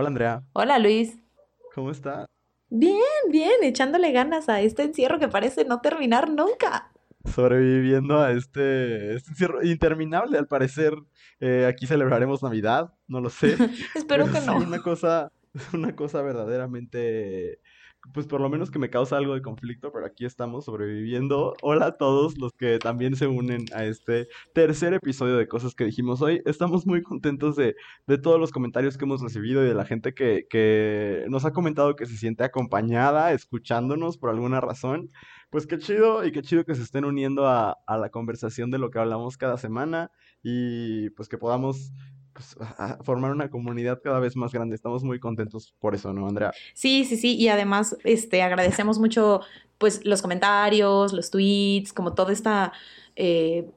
Hola Andrea, Hola Luis. ¿cómo está? Bien, bien, echándole ganas a este encierro que parece no terminar nunca. Sobreviviendo a este, este encierro interminable, al parecer. Eh, aquí celebraremos Navidad, no lo sé. Espero Pero que no. una cosa, una cosa verdaderamente, pues por lo menos que me causa algo de conflicto, pero aquí estamos sobreviviendo. Hola a todos los que también se unen a este tercer episodio de Cosas que dijimos hoy. Estamos muy contentos de, de todos los comentarios que hemos recibido y de la gente que, que nos ha comentado que se siente acompañada, escuchándonos por alguna razón. Pues qué chido y qué chido que se estén uniendo a, a la conversación de lo que hablamos cada semana y pues que podamos pues, a- formar una comunidad cada vez más grande. Estamos muy contentos por eso, ¿no, Andrea? Sí, sí, sí, y además este, agradecemos mucho pues los comentarios, los tweets, como toda esta eh,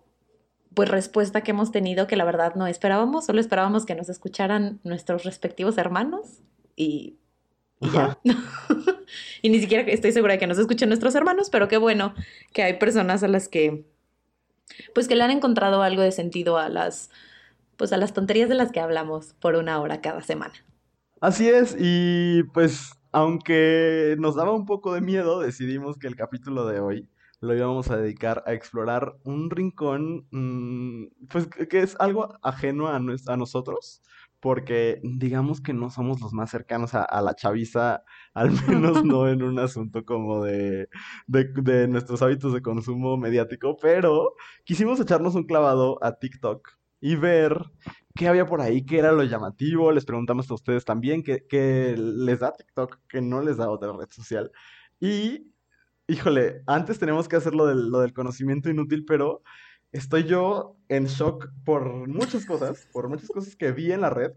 pues respuesta que hemos tenido que la verdad no esperábamos, solo esperábamos que nos escucharan nuestros respectivos hermanos y, y ya. Y ni siquiera estoy segura de que nos escuchen nuestros hermanos, pero qué bueno que hay personas a las que pues que le han encontrado algo de sentido a las pues a las tonterías de las que hablamos por una hora cada semana. Así es, y pues aunque nos daba un poco de miedo, decidimos que el capítulo de hoy lo íbamos a dedicar a explorar un rincón, mm, pues que es algo ajeno a, nues- a nosotros, porque digamos que no somos los más cercanos a, a la chaviza, al menos no en un asunto como de, de, de nuestros hábitos de consumo mediático, pero quisimos echarnos un clavado a TikTok y ver qué había por ahí, qué era lo llamativo. Les preguntamos a ustedes también qué, qué les da TikTok, qué no les da otra red social. Y, híjole, antes tenemos que hacer lo del, lo del conocimiento inútil, pero estoy yo en shock por muchas cosas, por muchas cosas que vi en la red.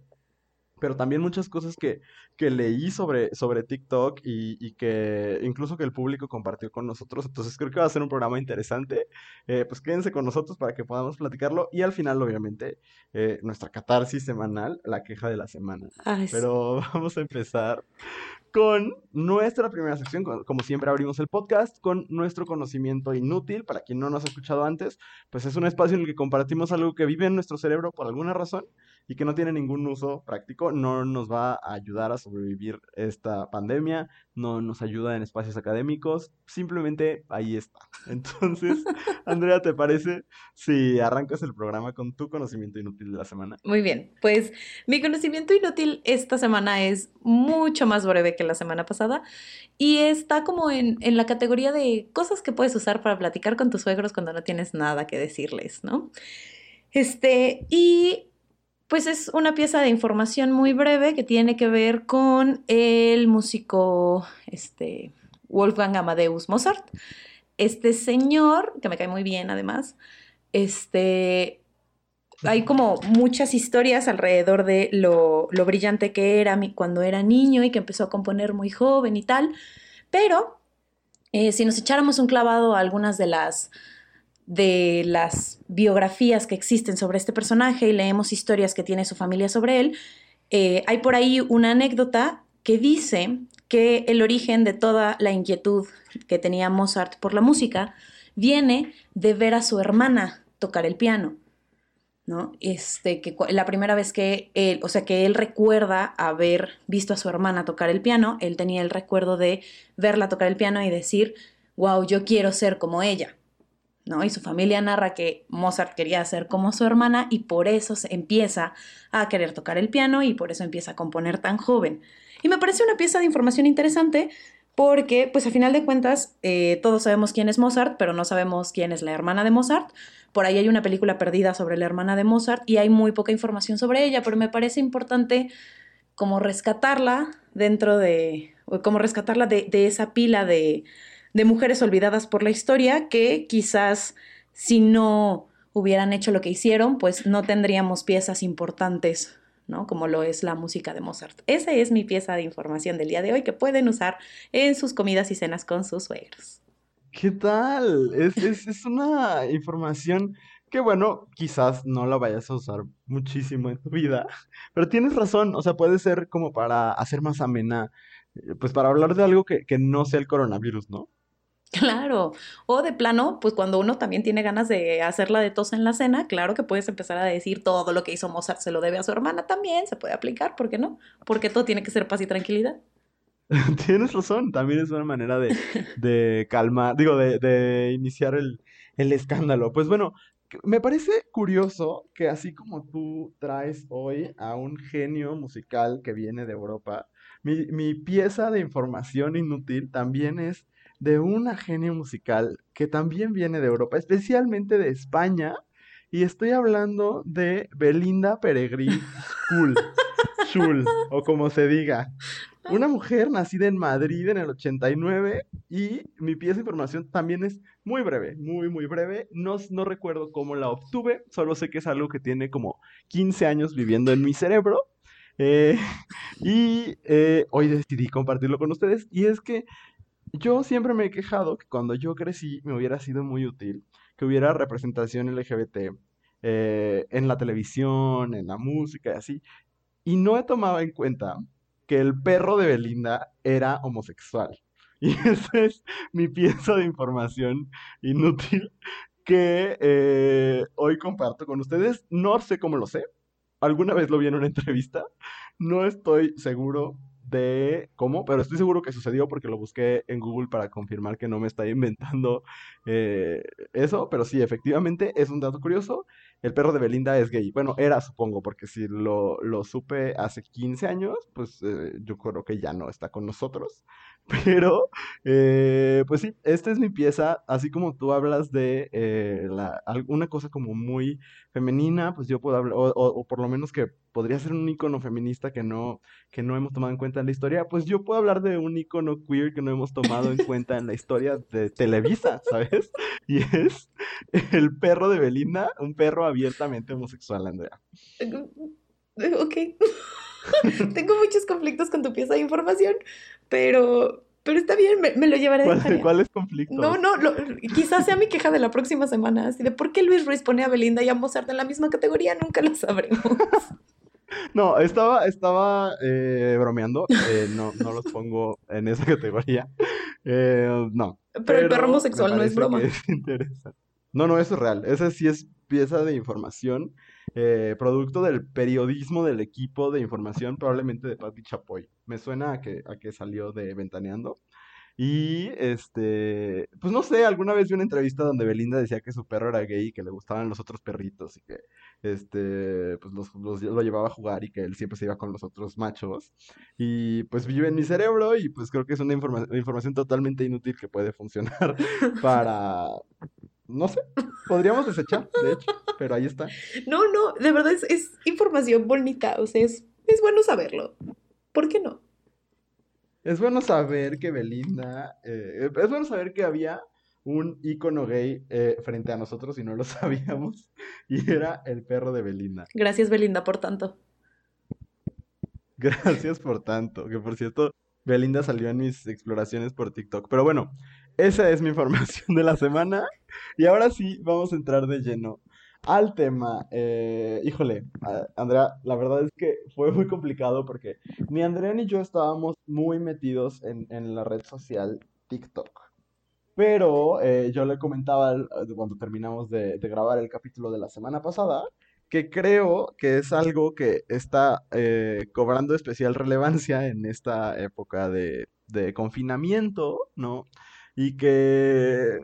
Pero también muchas cosas que, que leí sobre, sobre TikTok y, y que incluso que el público compartió con nosotros. Entonces creo que va a ser un programa interesante. Eh, pues quédense con nosotros para que podamos platicarlo. Y al final, obviamente, eh, nuestra catarsis semanal, la queja de la semana. Ay, sí. Pero vamos a empezar con nuestra primera sección. co- Como siempre abrimos el podcast con nuestro conocimiento inútil. Para quien no nos ha escuchado antes, pues es un espacio en el que compartimos algo que vive en nuestro cerebro por alguna razón y que no tiene ningún uso práctico. No nos va a ayudar a sobrevivir esta pandemia, no nos ayuda en espacios académicos. Simplemente ahí está. Entonces, Andrea, ¿te parece si arrancas el programa con tu conocimiento inútil de la semana? Muy bien, pues mi conocimiento inútil esta semana es mucho más breve que la semana pasada y está como en, en la categoría de cosas que puedes usar para platicar con tus suegros cuando no tienes nada que decirles, ¿no? Este, y pues es una pieza de información muy breve que tiene que ver con el músico, este, Wolfgang Amadeus Mozart. Este señor, que me cae muy bien además, este, hay como muchas historias alrededor de lo, lo brillante que era cuando era niño y que empezó a componer muy joven y tal, pero eh, si nos echáramos un clavado a algunas de las, de las biografías que existen sobre este personaje y leemos historias que tiene su familia sobre él, eh, hay por ahí una anécdota que dice que el origen de toda la inquietud que tenía Mozart por la música viene de ver a su hermana tocar el piano. ¿no? Este, que la primera vez que él, o sea, que él recuerda haber visto a su hermana tocar el piano, él tenía el recuerdo de verla tocar el piano y decir, wow, yo quiero ser como ella, ¿no? Y su familia narra que Mozart quería ser como su hermana y por eso se empieza a querer tocar el piano y por eso empieza a componer tan joven. Y me parece una pieza de información interesante porque, pues a final de cuentas, eh, todos sabemos quién es Mozart, pero no sabemos quién es la hermana de Mozart. Por ahí hay una película perdida sobre la hermana de Mozart y hay muy poca información sobre ella, pero me parece importante como rescatarla dentro de, como rescatarla de esa pila de, de mujeres olvidadas por la historia que quizás si no hubieran hecho lo que hicieron, pues no tendríamos piezas importantes, ¿no? Como lo es la música de Mozart. Esa es mi pieza de información del día de hoy que pueden usar en sus comidas y cenas con sus suegros. ¿Qué tal? Es, es, es una información que, bueno, quizás no la vayas a usar muchísimo en tu vida, pero tienes razón, o sea, puede ser como para hacer más amena, eh, pues para hablar de algo que, que no sea el coronavirus, ¿no? Claro, o de plano, pues cuando uno también tiene ganas de hacerla de tos en la cena, claro que puedes empezar a decir todo lo que hizo Mozart se lo debe a su hermana también, se puede aplicar, ¿por qué no? Porque todo tiene que ser paz y tranquilidad. Tienes razón, también es una manera de, de calmar, digo, de, de iniciar el, el escándalo. Pues bueno, me parece curioso que así como tú traes hoy a un genio musical que viene de Europa, mi, mi pieza de información inútil también es de una genio musical que también viene de Europa, especialmente de España, y estoy hablando de Belinda Peregrí Schul, Schul, o como se diga. Una mujer nacida en Madrid en el 89 y mi pieza de información también es muy breve, muy, muy breve. No, no recuerdo cómo la obtuve, solo sé que es algo que tiene como 15 años viviendo en mi cerebro. eh, y eh, hoy decidí compartirlo con ustedes. Y es que yo siempre me he quejado que cuando yo crecí me hubiera sido muy útil que hubiera representación LGBT eh, en la televisión, en la música y así. Y no he tomado en cuenta que el perro de Belinda era homosexual. Y esa es mi pieza de información inútil que eh, hoy comparto con ustedes. No sé cómo lo sé. Alguna vez lo vi en una entrevista. No estoy seguro de cómo, pero estoy seguro que sucedió porque lo busqué en Google para confirmar que no me está inventando eh, eso. Pero sí, efectivamente es un dato curioso. El perro de Belinda es gay. Bueno, era, supongo, porque si lo, lo supe hace 15 años, pues eh, yo creo que ya no está con nosotros. Pero, eh, pues sí, esta es mi pieza. Así como tú hablas de eh, alguna cosa como muy femenina, pues yo puedo hablar, o por lo menos que podría ser un icono feminista que no, que no hemos tomado en cuenta en la historia, pues yo puedo hablar de un icono queer que no hemos tomado en cuenta en la historia de Televisa, ¿sabes? Y es el perro de Belinda, un perro abiertamente homosexual, Andrea. Ok. Tengo muchos conflictos con tu pieza de información, pero, pero está bien, me, me lo llevaré de ¿Cuál- tarea. ¿Cuáles No, no, lo- quizás sea mi queja de la próxima semana, así de por qué Luis Ruiz pone a Belinda y a Mozart en la misma categoría, nunca lo sabremos. No, estaba, estaba eh, bromeando, eh, no, no los pongo en esa categoría. Eh, no, Pero el perro pero homosexual no es broma. es interesante. No, no, eso es real. Esa sí es pieza de información, eh, producto del periodismo del equipo de información, probablemente de Patti Chapoy. Me suena a que, a que salió de Ventaneando. Y este, pues no sé, alguna vez vi una entrevista donde Belinda decía que su perro era gay y que le gustaban los otros perritos y que este, pues los, los- lo llevaba a jugar y que él siempre se iba con los otros machos. Y pues vive en mi cerebro y pues creo que es una informa- información totalmente inútil que puede funcionar para, no sé, podríamos desechar, de hecho, pero ahí está. No, no, de verdad es, es información bonita, o sea, es, es bueno saberlo. ¿Por qué no? Es bueno saber que Belinda, eh, es bueno saber que había un ícono gay eh, frente a nosotros y no lo sabíamos, y era el perro de Belinda. Gracias, Belinda, por tanto. Gracias por tanto, que por cierto, Belinda salió en mis exploraciones por TikTok. Pero bueno, esa es mi información de la semana, y ahora sí, vamos a entrar de lleno al tema. Eh, híjole, Andrea, la verdad es que fue muy complicado porque ni Andrea ni yo estábamos muy metidos en, en la red social TikTok. Pero eh, yo le comentaba al- cuando terminamos de, de grabar el capítulo de la semana pasada que creo que es algo que está eh, cobrando especial relevancia en esta época de, de confinamiento, ¿no? Y que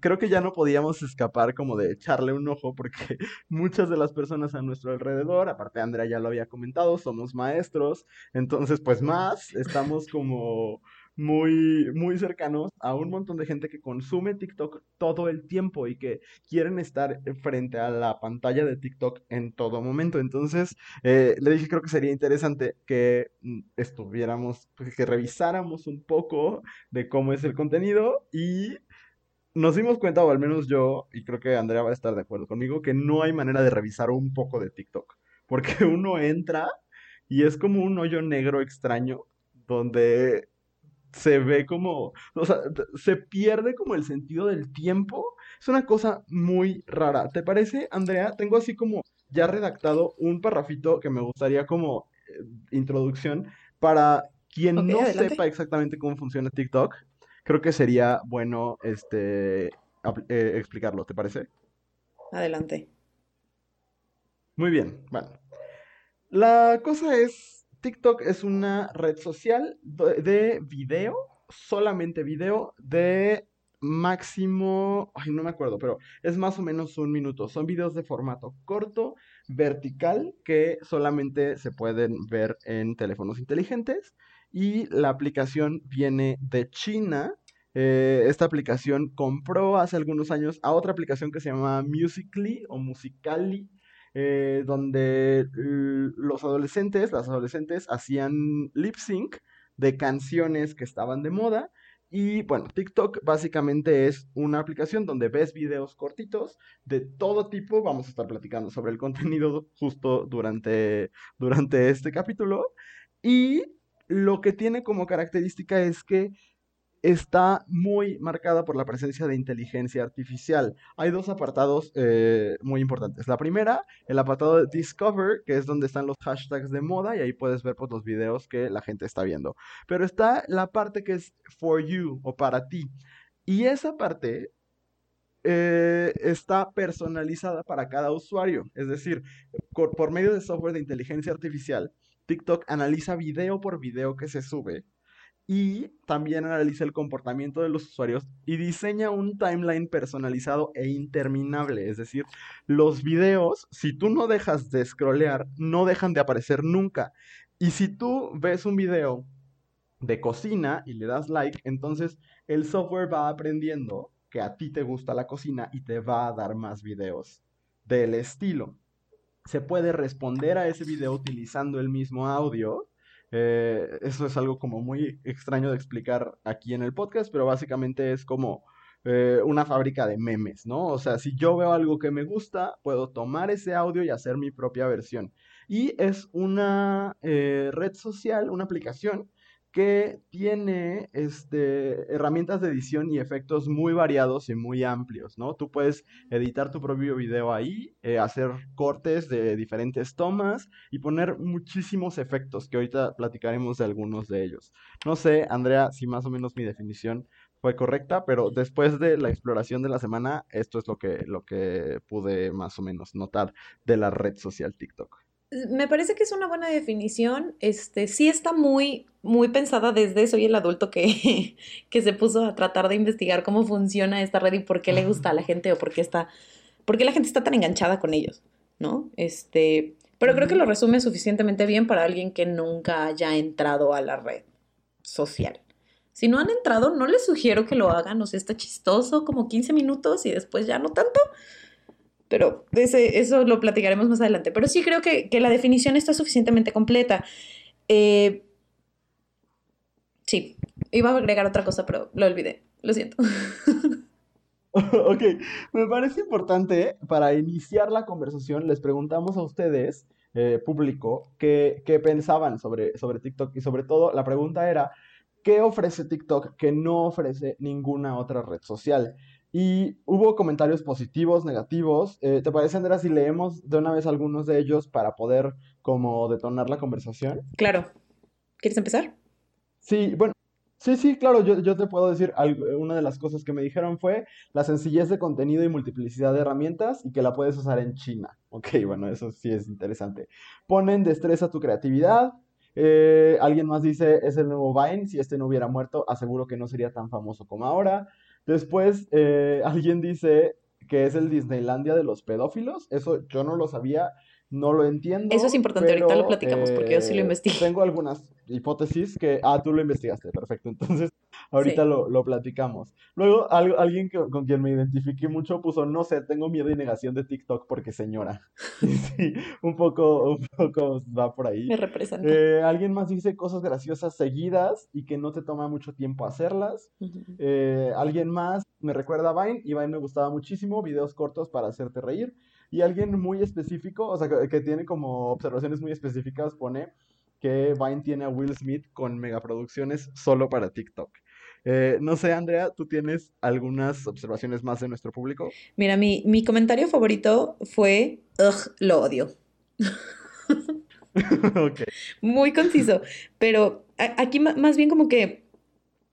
creo que ya no podíamos escapar como de echarle un ojo porque muchas de las personas a nuestro alrededor, aparte Andrea ya lo había comentado, somos maestros, entonces pues más estamos como muy, muy cercanos a un montón de gente que consume TikTok todo el tiempo y que quieren estar frente a la pantalla de TikTok en todo momento. Entonces, eh, le dije, creo que sería interesante que mm, estuviéramos, pues, que revisáramos un poco de cómo es el contenido y nos dimos cuenta, o al menos yo, y creo que Andrea va a estar de acuerdo conmigo, que no hay manera de revisar un poco de TikTok, porque uno entra y es como un hoyo negro extraño donde se ve como, o sea, se pierde como el sentido del tiempo. Es una cosa muy rara. ¿Te parece, Andrea? Tengo así como ya redactado un parrafito que me gustaría como eh, introducción para quien no adelante. sepa exactamente cómo funciona TikTok. creo que sería bueno este, eh, explicarlo, ¿te parece? Adelante. Muy bien, bueno. La cosa es, TikTok es una red social de video, solamente video, de máximo, ay, no me acuerdo, pero es más o menos un minuto. Son videos de formato corto, vertical, que solamente se pueden ver en teléfonos inteligentes. Y la aplicación viene de China. Eh, esta aplicación compró hace algunos años a otra aplicación que se llama Musically o Musically, eh, donde los adolescentes, las adolescentes hacían lip sync de canciones que estaban de moda y bueno, TikTok básicamente es una aplicación donde ves videos cortitos de todo tipo. Vamos a estar platicando sobre el contenido justo durante, durante este capítulo. Y lo que tiene como característica es que está muy marcada por la presencia de inteligencia artificial. Hay dos apartados eh, muy importantes. La primera, el apartado de Discover, que es donde están los hashtags de moda y ahí puedes ver pues, los videos que la gente está viendo. Pero está la parte que es For You o para ti. Y esa parte eh, está personalizada para cada usuario. Es decir, por medio de software de inteligencia artificial, TikTok analiza video por video que se sube y también analiza el comportamiento de los usuarios y diseña un timeline personalizado e interminable. Es decir, los videos, si tú no dejas de scrollear, no dejan de aparecer nunca. Y si tú ves un video de cocina y le das like, entonces el software va aprendiendo que a ti te gusta la cocina y te va a dar más videos del estilo. Se puede responder a ese video utilizando el mismo audio eh, eso es algo como muy extraño de explicar aquí en el podcast, pero básicamente es como eh, una fábrica de memes, ¿no? O sea, si yo veo algo que me gusta, puedo tomar ese audio y hacer mi propia versión. Y es una eh, red social, una aplicación que tiene este, herramientas de edición y efectos muy variados y muy amplios, ¿no? Tú puedes editar tu propio video ahí, eh, hacer cortes de diferentes tomas y poner muchísimos efectos, que ahorita platicaremos de algunos de ellos. No sé, Andrea, si más o menos mi definición fue correcta, pero después de la exploración de la semana, esto es lo que, lo que pude más o menos notar de la red social TikTok. Me parece que es una buena definición. Este, sí está muy, muy pensada desde soy el adulto que, que se puso a tratar de investigar cómo funciona esta red y por qué le gusta a la gente o por qué está, por qué la gente está tan enganchada con ellos, ¿no? Este, pero creo que lo resume suficientemente bien para alguien que nunca haya entrado a la red social. Si no han entrado, no les sugiero que lo hagan, o sea, está chistoso como 15 minutos y después ya no tanto. Pero ese, eso lo platicaremos más adelante. Pero sí creo que, la definición está suficientemente completa. Eh, sí, iba a agregar otra cosa, pero lo olvidé. Lo siento. ok, me parece importante para iniciar la conversación, les preguntamos a ustedes, eh, público, qué, qué pensaban sobre, sobre TikTok y sobre todo la pregunta era, ¿qué ofrece TikTok que no ofrece ninguna otra red social? Y hubo comentarios positivos, negativos. Eh, ¿Te parece, Andrea, si leemos de una vez algunos de ellos para poder como detonar la conversación? Claro. ¿Quieres empezar? Sí, bueno, sí, sí, claro, yo, yo te puedo decir, una de las cosas que me dijeron fue la sencillez de contenido y multiplicidad de herramientas y que la puedes usar en China. Ok, bueno, eso sí es interesante. Ponen destreza tu creatividad. Eh, alguien más dice, es el nuevo Vine, si este no hubiera muerto, aseguro que no sería tan famoso como ahora. Después, eh, alguien dice que es el Disneylandia de los pedófilos. Eso yo no lo sabía, no lo entiendo. Eso es importante, ahorita lo platicamos porque yo sí lo eh, investigué. Tengo algunas hipótesis que, ah, tú lo investigaste, perfecto. Entonces, ahorita lo, lo, platicamos. Luego, alguien que, con quien me identifiqué mucho puso, no sé, tengo miedo y negación de TikTok porque señora. sí, un poco, un poco va por ahí. Me representa. Eh, alguien más dice cosas graciosas seguidas y que no te toma mucho tiempo hacerlas. Eh, alguien más me recuerda a Vine y Vine me gustaba muchísimo, videos cortos para hacerte reír. Y alguien muy específico, o sea, que tiene como observaciones muy específicas, pone que Vine tiene a Will Smith con megaproducciones solo para TikTok. Eh, no sé, Andrea, ¿tú tienes algunas observaciones más de nuestro público? Mira, mi, mi comentario favorito fue, ugh, lo odio. okay. Muy conciso, pero aquí más bien como que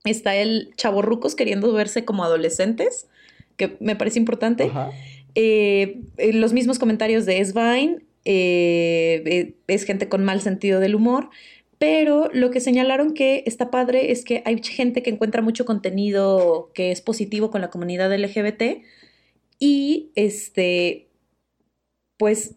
Está el chavorrucos queriendo verse como adolescentes, que me parece importante. Ajá. Eh, eh, los mismos comentarios de Svine, eh, eh, es gente con mal sentido del humor, pero lo que señalaron que está padre es que hay gente que encuentra mucho contenido que es positivo con la comunidad LGBT y este, pues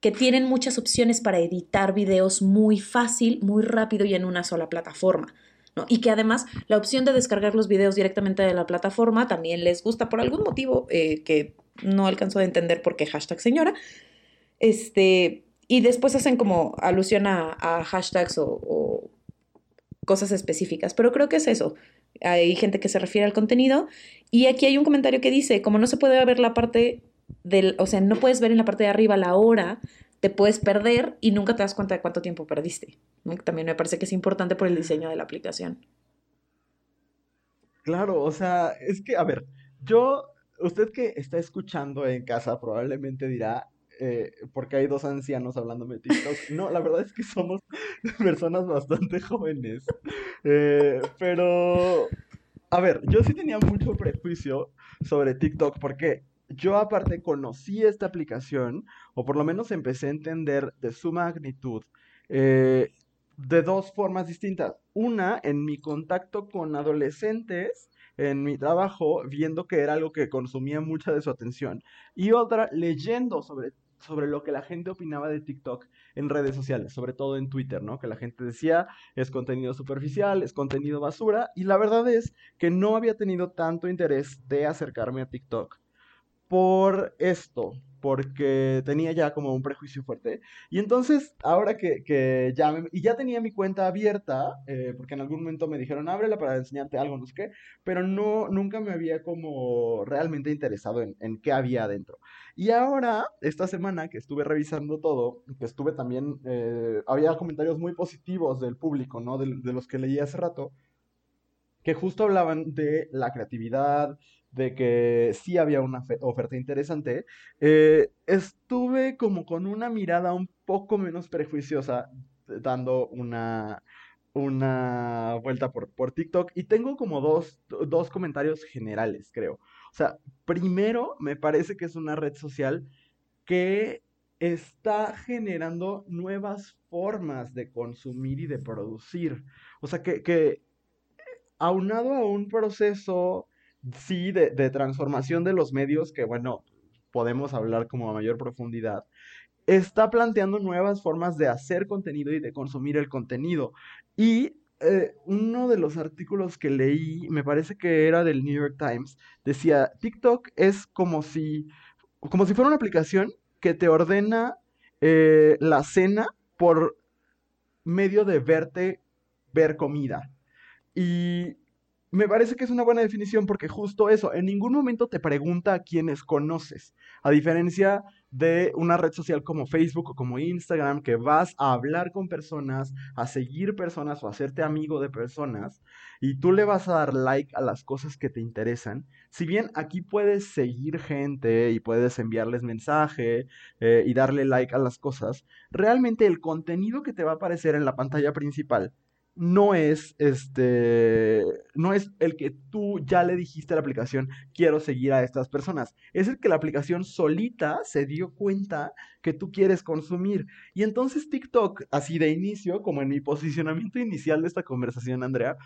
que tienen muchas opciones para editar videos muy fácil, muy rápido y en una sola plataforma. ¿no? Y que además la opción de descargar los videos directamente de la plataforma también les gusta por algún motivo eh, que no alcanzo a entender por qué hashtag señora. Este, y después hacen como alusión a, hashtags o, o cosas específicas, pero creo que es eso. Hay gente que se refiere al contenido y aquí hay un comentario que dice, como no se puede ver la parte del, o sea, no puedes ver en la parte de arriba la hora, te puedes perder y nunca te das cuenta de cuánto tiempo perdiste. También me parece que es importante por el diseño de la aplicación. Claro, o sea, es que, a ver, yo, usted que está escuchando en casa probablemente dirá, eh, porque hay dos ancianos hablándome de TikTok. No, la verdad es que somos personas bastante jóvenes. Eh, pero, a ver, yo sí tenía mucho prejuicio sobre TikTok porque yo aparte conocí esta aplicación, o por lo menos empecé a entender de su magnitud, eh, de dos formas distintas. Una, en mi contacto con adolescentes, en mi trabajo, viendo que era algo que consumía mucha de su atención. Y otra, leyendo sobre, sobre lo que la gente opinaba de TikTok en redes sociales, sobre todo en Twitter, ¿no? Que la gente decía, es contenido superficial, es contenido basura. Y la verdad es que no había tenido tanto interés de acercarme a TikTok por esto, porque tenía ya como un prejuicio fuerte. Y entonces, ahora que, que ya, me- y ya tenía mi cuenta abierta, eh, porque en algún momento me dijeron, ábrela para enseñarte algo, no sé qué, pero no, nunca me había como realmente interesado en, en qué había adentro. Y ahora, esta semana que estuve revisando todo, que estuve también, eh, había comentarios muy positivos del público, ¿no? De, de los que leí hace rato que justo hablaban de la creatividad, de que sí había una fe- oferta interesante, eh, estuve como con una mirada un poco menos prejuiciosa, dando una, una vuelta por, por TikTok y tengo como dos, dos comentarios generales, creo. O sea, primero, me parece que es una red social que está generando nuevas formas de consumir y de producir. O sea, que, que aunado a un proceso, sí, de, de transformación de los medios, que bueno, podemos hablar como a mayor profundidad, está planteando nuevas formas de hacer contenido y de consumir el contenido. Y eh, uno de los artículos que leí, me parece que era del New York Times, decía, TikTok es como si, como si fuera una aplicación que te ordena eh, la cena por medio de verte ver comida. Y me parece que es una buena definición porque justo eso, en ningún momento te pregunta a quiénes conoces, a diferencia de una red social como Facebook o como Instagram, que vas a hablar con personas, a seguir personas o a hacerte amigo de personas, y tú le vas a dar like a las cosas que te interesan. Si bien aquí puedes seguir gente y puedes enviarles mensaje eh, y darle like a las cosas, realmente el contenido que te va a aparecer en la pantalla principal no es este, no es el que tú ya le dijiste a la aplicación, quiero seguir a estas personas. Es el que la aplicación solita se dio cuenta que tú quieres consumir. Y entonces TikTok, así de inicio, como en mi posicionamiento inicial de esta conversación, Andrea,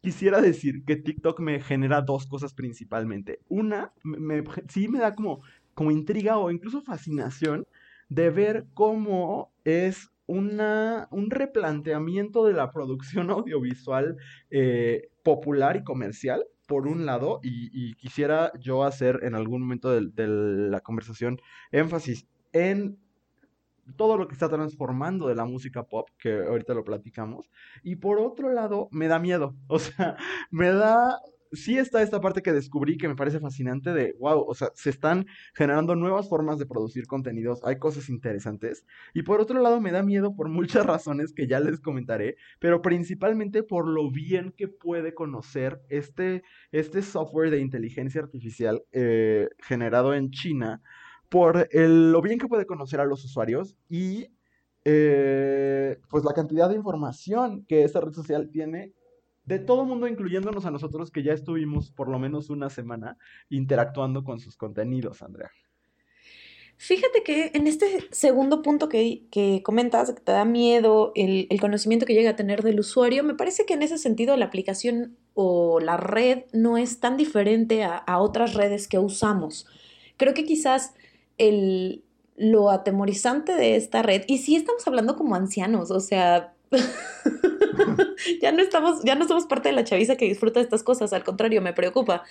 quisiera decir que TikTok me genera dos cosas principalmente. Una, me, sí me da como, como intriga o incluso fascinación de ver cómo es una, un replanteamiento de la producción audiovisual eh, popular y comercial, por un lado, y, quisiera yo hacer en algún momento del- de, la conversación énfasis en todo lo que está transformando de la música pop, que ahorita lo platicamos, y por otro lado, me da miedo, o sea, me da... Sí está esta parte que descubrí que me parece fascinante de, wow, o sea, se están generando nuevas formas de producir contenidos, hay cosas interesantes. Y por otro lado, me da miedo por muchas razones que ya les comentaré, pero principalmente por lo bien que puede conocer este, este software de inteligencia artificial eh, generado en China, por el- lo bien que puede conocer a los usuarios y eh, pues la cantidad de información que esta red social tiene de todo mundo, incluyéndonos a nosotros que ya estuvimos por lo menos una semana interactuando con sus contenidos, Andrea. Fíjate que en este segundo punto que, que comentas, que te da miedo el, el, conocimiento que llega a tener del usuario, me parece que en ese sentido la aplicación o la red no es tan diferente a, a otras redes que usamos. Creo que quizás el, lo atemorizante de esta red, y sí estamos hablando como ancianos, o sea, ya, no estamos, ya no somos parte de la chaviza que disfruta de estas cosas, al contrario, me preocupa,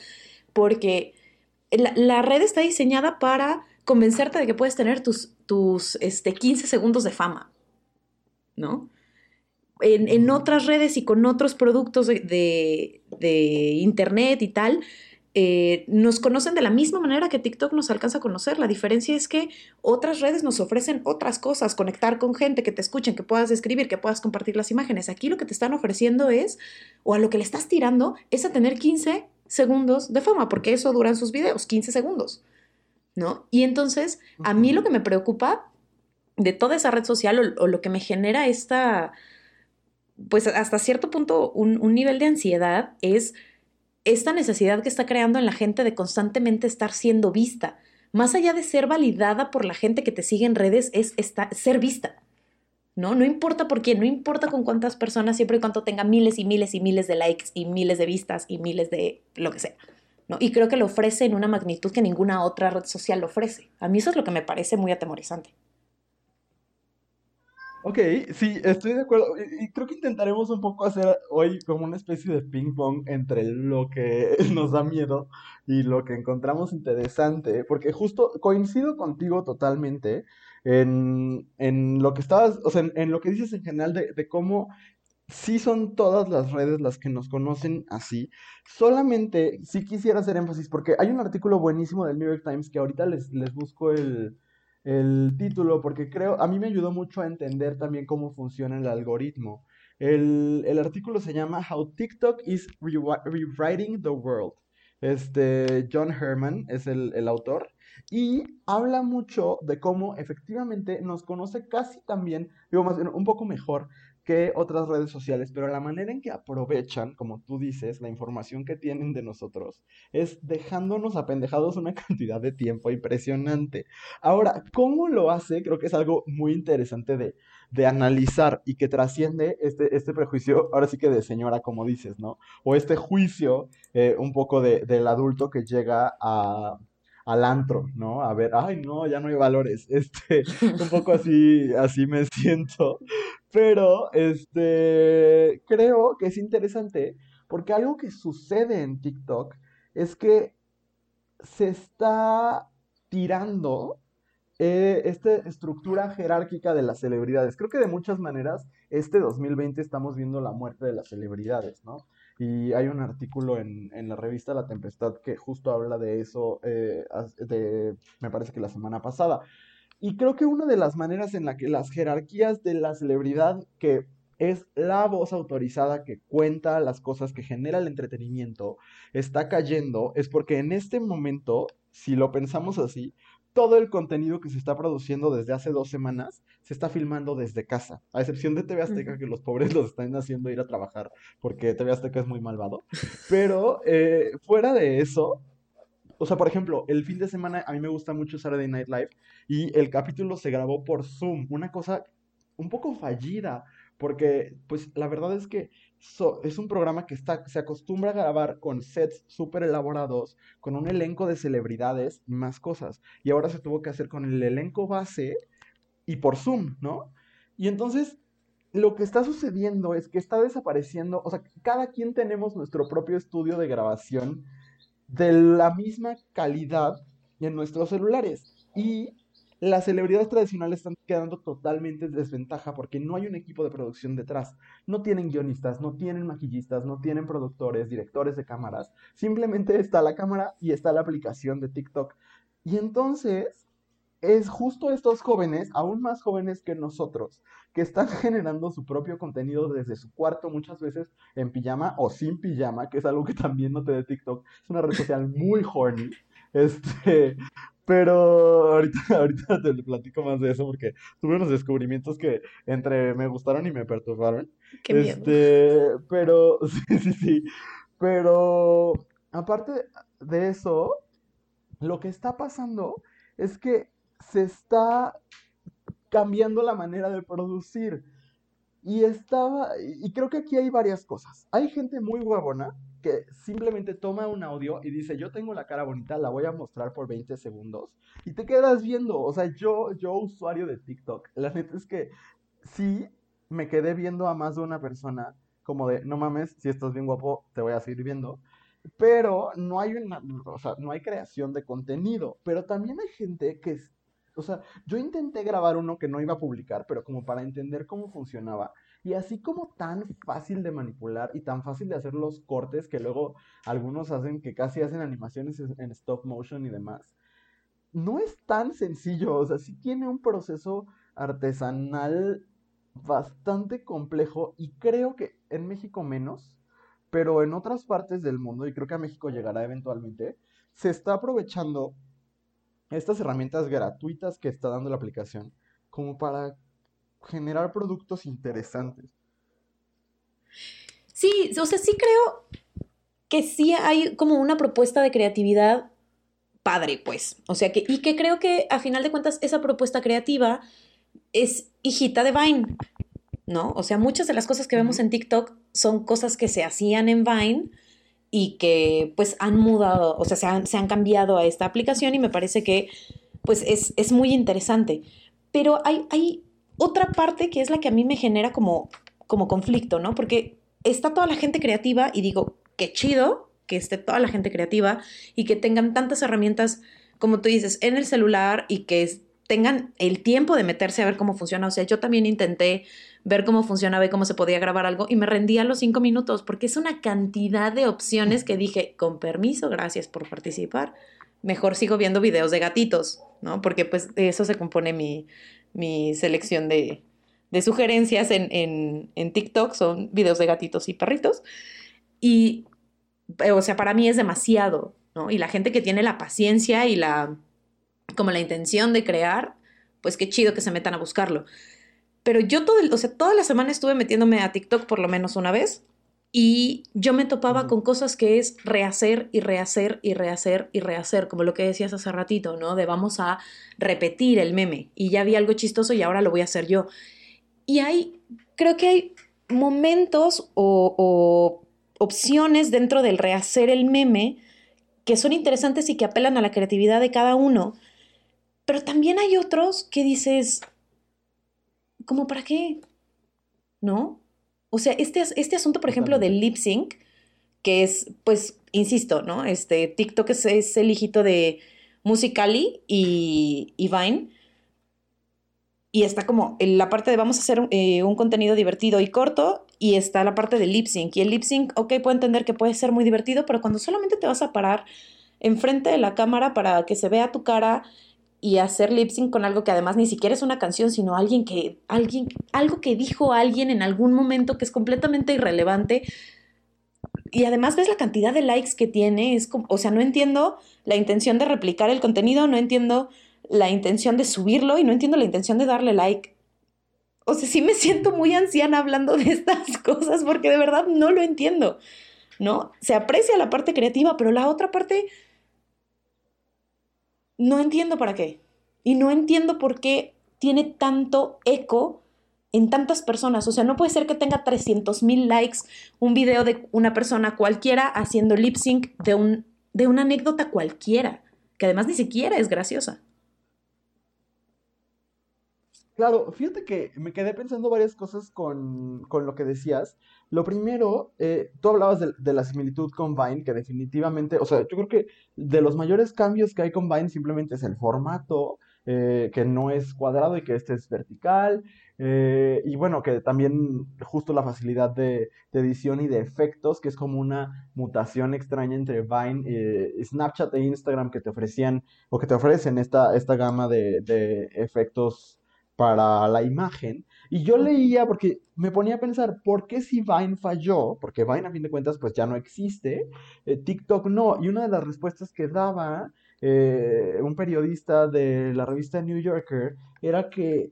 porque la, la red está diseñada para convencerte de que puedes tener tus, tus este, 15 segundos de fama, ¿no? En, en otras redes y con otros productos de, de, de internet y tal, eh, nos conocen de la misma manera que TikTok nos alcanza a conocer. La diferencia es que otras redes nos ofrecen otras cosas, conectar con gente, que te escuchen, que puedas escribir, que puedas compartir las imágenes. Aquí lo que te están ofreciendo es, o a lo que le estás tirando, es a tener 15 segundos de fama, porque eso duran sus videos, 15 segundos. ¿no? Y entonces, a mí lo que me preocupa de toda esa red social o, o lo que me genera esta, pues hasta cierto punto, un, un, nivel de ansiedad es esta necesidad que está creando en la gente de constantemente estar siendo vista. Más allá de ser validada por la gente que te sigue en redes, es estar, ser vista. ¿No? No importa por quién, no importa con cuántas personas, siempre y cuando tenga miles y miles y miles de likes y miles de vistas y miles de lo que sea. ¿no? Y creo que lo ofrece en una magnitud que ninguna otra red social lo ofrece. A mí eso es lo que me parece muy atemorizante. Ok, sí, estoy de acuerdo. Y, creo que intentaremos un poco hacer hoy como una especie de ping pong entre lo que nos da miedo y lo que encontramos interesante, porque justo coincido contigo totalmente en, en lo que estabas, o sea, en, en, lo que dices en general de, de cómo sí son todas las redes las que nos conocen así. Solamente sí quisiera hacer énfasis porque hay un artículo buenísimo del New York Times que ahorita les, les busco el, el título porque creo, a mí me ayudó mucho a entender también cómo funciona el algoritmo. El, el artículo se llama How TikTok is Rewriting the World. Este, John Herman es el, el autor y habla mucho de cómo efectivamente nos conoce casi también, digo más un poco mejor que otras redes sociales, pero la manera en que aprovechan, como tú dices, la información que tienen de nosotros es dejándonos apendejados una cantidad de tiempo impresionante. Ahora, ¿cómo lo hace? Creo que es algo muy interesante de, de analizar y que trasciende este, este prejuicio, ahora sí que de señora, como dices, ¿no? O este juicio eh, un poco de, del adulto que llega a al antro, ¿no? A ver, ay, no, ya no hay valores. Este, un poco así, así me siento. Pero, este, creo que es interesante porque algo que sucede en TikTok es que se está tirando eh, esta estructura jerárquica de las celebridades. Creo que de muchas maneras, este 2020 estamos viendo la muerte de las celebridades, ¿no? Y hay un artículo en, en la revista La Tempestad que justo habla de eso, eh, de, me parece que la semana pasada. Y creo que una de las maneras en la que las jerarquías de la celebridad, que es la voz autorizada que cuenta las cosas que genera el entretenimiento, está cayendo, es porque en este momento, si lo pensamos así, todo el contenido que se está produciendo desde hace dos semanas se está filmando desde casa, a excepción de TV Azteca, que los pobres los están haciendo ir a trabajar, porque TV Azteca es muy malvado. Pero eh, fuera de eso, o sea, por ejemplo, el fin de semana a mí me gusta mucho Saturday Night Live y el capítulo se grabó por Zoom, una cosa un poco fallida, porque pues la verdad es que So, es un programa que está, se acostumbra a grabar con sets súper elaborados, con un elenco de celebridades y más cosas. Y ahora se tuvo que hacer con el elenco base y por Zoom, ¿no? Y entonces lo que está sucediendo es que está desapareciendo, o sea, cada quien tenemos nuestro propio estudio de grabación de la misma calidad en nuestros celulares. Y las celebridades tradicionales están quedando totalmente en desventaja porque no hay un equipo de producción detrás. No tienen guionistas, no tienen maquillistas, no tienen productores, directores de cámaras. Simplemente está la cámara y está la aplicación de TikTok. Y entonces es justo estos jóvenes, aún más jóvenes que nosotros, que están generando su propio contenido desde su cuarto, muchas veces en pijama o sin pijama, que es algo que también noté de TikTok. Es una red social muy horny Este, pero ahorita, ahorita te platico más de eso porque tuve unos descubrimientos que entre me gustaron y me perturbaron. Qué miedo. Este, pero, sí, sí, sí. Pero, aparte de eso, lo que está pasando es que se está cambiando la manera de producir. Y estaba, y creo que aquí hay varias cosas. Hay gente muy huevona que simplemente toma un audio y dice, yo tengo la cara bonita, la voy a mostrar por 20 segundos. Y te quedas viendo, o sea, yo, yo usuario de TikTok, la neta es que sí me quedé viendo a más de una persona como de, no mames, si estás bien guapo, te voy a seguir viendo. Pero no hay una, o sea, no hay creación de contenido. Pero también hay gente que o sea, yo intenté grabar uno que no iba a publicar, pero como para entender cómo funcionaba. Y así como tan fácil de manipular y tan fácil de hacer los cortes que luego algunos hacen, que casi hacen animaciones en stop motion y demás, no es tan sencillo. O sea, sí tiene un proceso artesanal bastante complejo y creo que en México menos, pero en otras partes del mundo, y creo que a México llegará eventualmente, se está aprovechando estas herramientas gratuitas que está dando la aplicación como para generar productos interesantes. Sí, o sea, sí creo que sí hay como una propuesta de creatividad padre, pues. O sea, que, y que creo que a final de cuentas esa propuesta creativa es hijita de Vine, ¿no? O sea, muchas de las cosas que vemos en TikTok son cosas que se hacían en Vine y que pues han mudado, o sea, se han, se han cambiado a esta aplicación y me parece que pues es, es muy interesante. Pero hay, hay otra parte que es la que a mí me genera como, como conflicto, ¿no? Porque está toda la gente creativa y digo, qué chido que esté toda la gente creativa y que tengan tantas herramientas, como tú dices, en el celular y que tengan el tiempo de meterse a ver cómo funciona. O sea, yo también intenté ver cómo funcionaba y cómo se podía grabar algo y me rendía a los cinco minutos porque es una cantidad de opciones que dije, con permiso, gracias por participar. Mejor sigo viendo videos de gatitos, ¿no? Porque pues de eso se compone mi, mi selección de, de sugerencias en, en, en, TikTok, son videos de gatitos y perritos. Y, eh, o sea, para mí es demasiado, ¿no? Y la gente que tiene la paciencia y la, como la intención de crear, pues qué chido que se metan a buscarlo. Pero yo todo, o sea, toda la semana estuve metiéndome a TikTok por lo menos una vez y yo me topaba con cosas que es rehacer y rehacer y rehacer y rehacer, como lo que decías hace ratito, ¿no? De vamos a repetir el meme y ya vi algo chistoso y ahora lo voy a hacer yo. Y hay, creo que hay momentos o, o opciones dentro del rehacer el meme que son interesantes y que apelan a la creatividad de cada uno, pero también hay otros que dices, ¿Cómo para qué? ¿No? O sea, este, este asunto, por ejemplo, del lip sync, que es, pues, insisto, ¿no? Este, TikTok es, el hijito de Musicali y, y, Vine. Y está como en la parte de vamos a hacer eh, un contenido divertido y corto, y está la parte del lip sync. Y el lip sync, ok, puedo entender que puede ser muy divertido, pero cuando solamente te vas a parar enfrente de la cámara para que se vea tu cara y hacer lip sync con algo que además ni siquiera es una canción, sino alguien que, alguien, algo que dijo alguien en algún momento que es completamente irrelevante. Y además ves la cantidad de likes que tiene, es como, o sea, no entiendo la intención de replicar el contenido, no entiendo la intención de subirlo y no entiendo la intención de darle like. O sea, sí me siento muy anciana hablando de estas cosas porque de verdad no lo entiendo, ¿no? Se aprecia la parte creativa, pero la otra parte no entiendo para qué. Y no entiendo por qué tiene tanto eco en tantas personas. O sea, no puede ser que tenga 300 mil likes un video de una persona cualquiera haciendo lip sync de, un, de una anécdota cualquiera, que además ni siquiera es graciosa. Claro, fíjate que me quedé pensando varias cosas con, con lo que decías. Lo primero, eh, tú hablabas de, la similitud con Vine, que definitivamente, o sea, yo creo que de los mayores cambios que hay con Vine simplemente es el formato, eh, que no es cuadrado y que este es vertical, eh, y bueno, que también justo la facilidad de, edición y de efectos, que es como una mutación extraña entre Vine, y Snapchat e Instagram que te ofrecían, o que te ofrecen esta, esta gama de, de efectos para la imagen. Y yo leía, porque me ponía a pensar, ¿por qué si Vine falló? Porque Vine a fin de cuentas pues ya no existe, eh, TikTok no. Y una de las respuestas que daba eh, un periodista de la revista New Yorker era que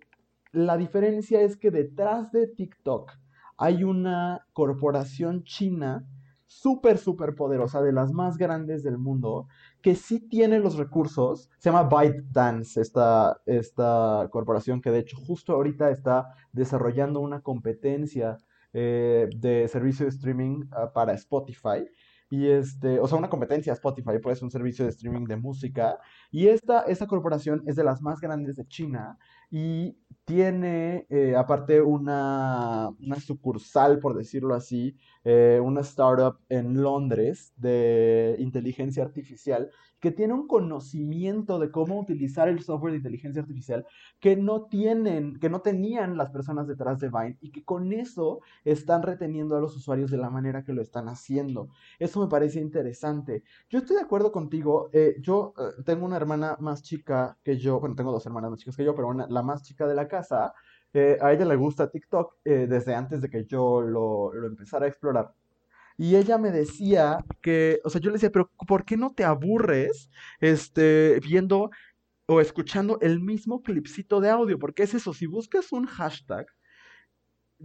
la diferencia es que detrás de TikTok hay una corporación china súper, súper poderosa, de las más grandes del mundo, que sí tiene los recursos. Se llama ByteDance, esta, esta corporación que de hecho justo ahorita está desarrollando una competencia eh, de servicio de streaming uh, para Spotify. Y este, o sea, una competencia Spotify, pues un servicio de streaming de música. Y esta, esta corporación es de las más grandes de China y tiene eh, aparte una, una, sucursal, por decirlo así, eh, una startup en Londres de inteligencia artificial que tiene un conocimiento de cómo utilizar el software de inteligencia artificial que no tienen, que no tenían las personas detrás de Vine y que con eso están reteniendo a los usuarios de la manera que lo están haciendo. Eso me parece interesante. Yo estoy de acuerdo contigo. Eh, yo tengo una hermana más chica que yo, bueno, tengo dos hermanas más chicas que yo, pero la más chica de la casa. Eh, a ella le gusta TikTok desde antes de que yo lo, lo empezara a explorar. Y ella me decía que, o sea, yo le decía, pero ¿por qué no te aburres este, viendo o escuchando el mismo clipcito de audio? Porque es eso, si buscas un hashtag,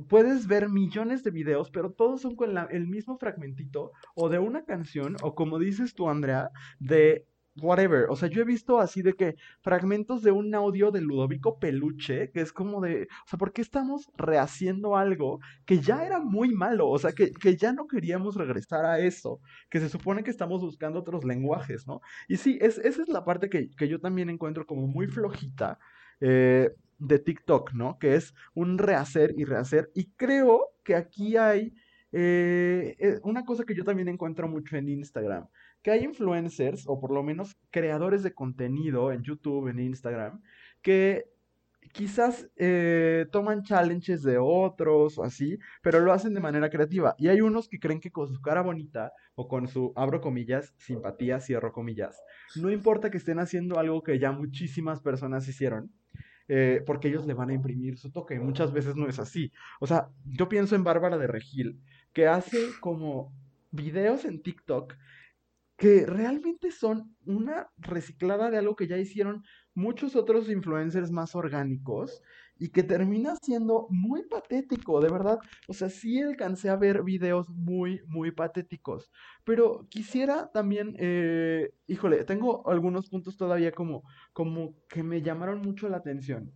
puedes ver millones de videos, pero todos son con el mismo fragmentito o de una canción, o como dices tú, Andrea, de whatever. O sea, yo he visto así de que fragmentos de un audio de Ludovico Peluche, que es como de, o sea, ¿por qué estamos rehaciendo algo que ya era muy malo? O sea, que, que ya no queríamos regresar a eso, que se supone que estamos buscando otros lenguajes, ¿no? Y sí, es, esa es la parte que, que yo también encuentro como muy flojita. Eh, de TikTok, ¿no? Que es un rehacer y rehacer. Y creo que aquí hay eh, eh, una cosa que yo también encuentro mucho en Instagram que hay influencers, o por lo menos creadores de contenido en YouTube, en Instagram, que quizás eh, toman challenges de otros o así, pero lo hacen de manera creativa. Y hay unos que creen que con su cara bonita o con su, abro comillas, simpatía, cierro comillas, no importa que estén haciendo algo que ya muchísimas personas hicieron, eh, porque ellos le van a imprimir su toque. Muchas veces no es así. O sea, yo pienso en Bárbara de Regil, que hace como videos en TikTok que realmente son una reciclada de algo que ya hicieron muchos otros influencers más orgánicos y que termina siendo muy patético, de verdad. O sea, sí alcancé a ver videos muy, muy patéticos. Pero quisiera también, eh, híjole, tengo algunos puntos todavía como, como que me llamaron mucho la atención.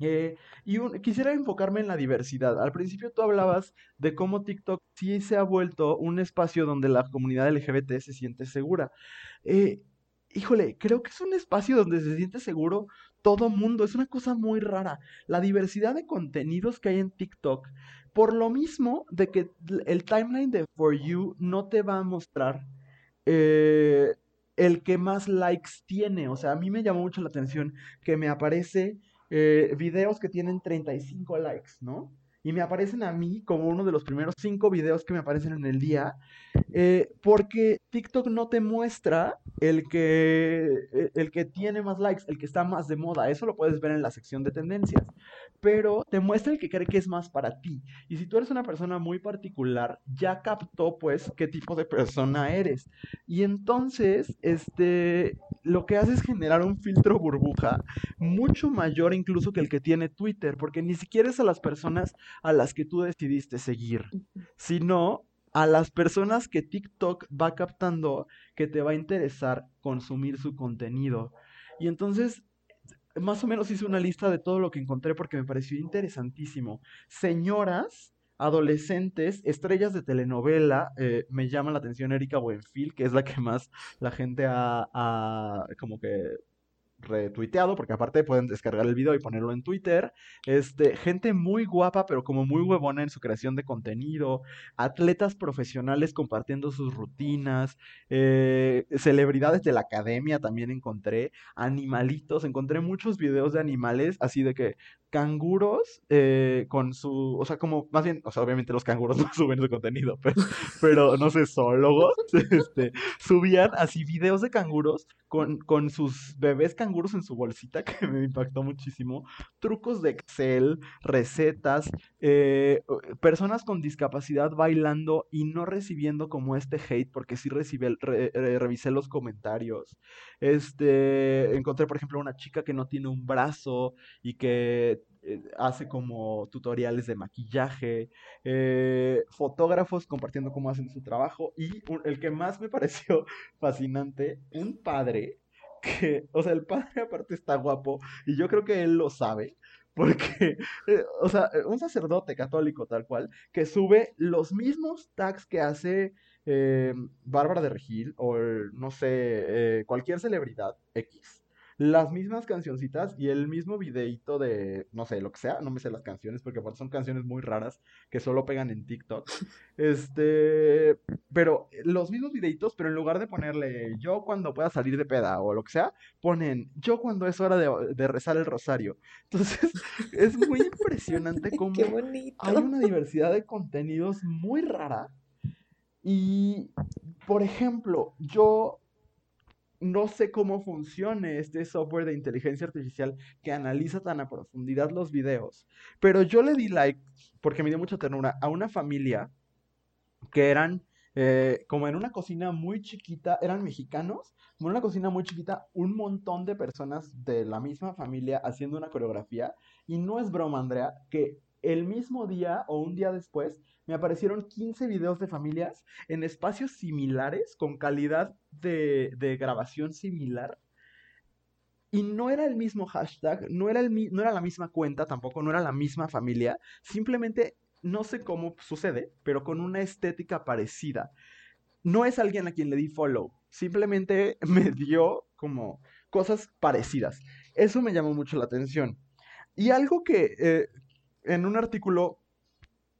Eh, y quisiera enfocarme en la diversidad. Al principio tú hablabas de cómo TikTok sí se ha vuelto un espacio donde la comunidad LGBT se siente segura. Eh, híjole, creo que es un espacio donde se siente seguro todo mundo. Es una cosa muy rara. La diversidad de contenidos que hay en TikTok. Por lo mismo de que el timeline de For You no te va a mostrar eh, el que más likes tiene. O sea, a mí me llamó mucho la atención que me aparece eh, videos que tienen 35 likes, ¿no? Y me aparecen a mí como uno de los primeros 5 videos que me aparecen en el día, eh, porque TikTok no te muestra el que, eh, el que tiene más likes, el que está más de moda. Eso lo puedes ver en la sección de tendencias pero te muestra el que cree que es más para ti. Y si tú eres una persona muy particular, ya captó pues qué tipo de persona eres. Y entonces, este, lo que hace es generar un filtro burbuja mucho mayor incluso que el que tiene Twitter, porque ni siquiera es a las personas a las que tú decidiste seguir, sino a las personas que TikTok va captando que te va a interesar consumir su contenido. Y entonces más o menos hice una lista de todo lo que encontré porque me pareció interesantísimo. Señoras, adolescentes, estrellas de telenovela, eh, me llama la atención Erika Buenfil, que es la que más la gente ha, ha como que retuiteado, porque aparte pueden descargar el video y ponerlo en Twitter. Este, gente muy guapa, pero como muy huevona en su creación de contenido, atletas profesionales compartiendo sus rutinas, eh, celebridades de la academia también encontré, animalitos, encontré muchos videos de animales, así de que canguros eh, con su, o sea, como, más bien, o sea, obviamente los canguros no suben su contenido, pero, pero no sé, zoólogos, este, subían así videos de canguros con, con sus bebés canguros en su bolsita, que me impactó muchísimo, trucos de Excel, recetas, eh, personas con discapacidad bailando y no recibiendo como este hate, porque sí recibí, revisé los comentarios, este, encontré, por ejemplo, una chica que no tiene un brazo y que eh, hace como tutoriales de maquillaje, eh, fotógrafos compartiendo cómo hacen su trabajo y el que más me pareció fascinante, un padre que, o sea, el padre aparte está guapo y yo creo que él lo sabe. Porque, eh, o sea, un sacerdote católico tal cual, que sube los mismos tags que hace Bárbara de Regil o, no sé, cualquier celebridad X las mismas cancioncitas y el mismo videíto de, no sé, lo que sea, no me sé las canciones porque aparte son canciones muy raras que solo pegan en TikTok. Este, pero los mismos videitos, pero en lugar de ponerle yo cuando pueda salir de peda o lo que sea, ponen yo cuando es hora de, rezar el rosario. Entonces, es muy impresionante cómo hay una diversidad de contenidos muy rara. Y, por ejemplo, yo no sé cómo funcione este software de inteligencia artificial que analiza tan a profundidad los videos, pero yo le di like, porque me dio mucha ternura, a una familia que eran eh, como en una cocina muy chiquita, eran mexicanos, como en una cocina muy chiquita, un montón de personas de la misma familia haciendo una coreografía, y no es broma, Andrea, que el mismo día o un día después me aparecieron 15 videos de familias en espacios similares, con calidad de, grabación similar. Y no era el mismo hashtag, no era, el, no era la misma cuenta tampoco, no era la misma familia. Simplemente, no sé cómo sucede, pero con una estética parecida. No es alguien a quien le di follow, simplemente me dio como cosas parecidas. Eso me llamó mucho la atención. Y algo que eh, en un artículo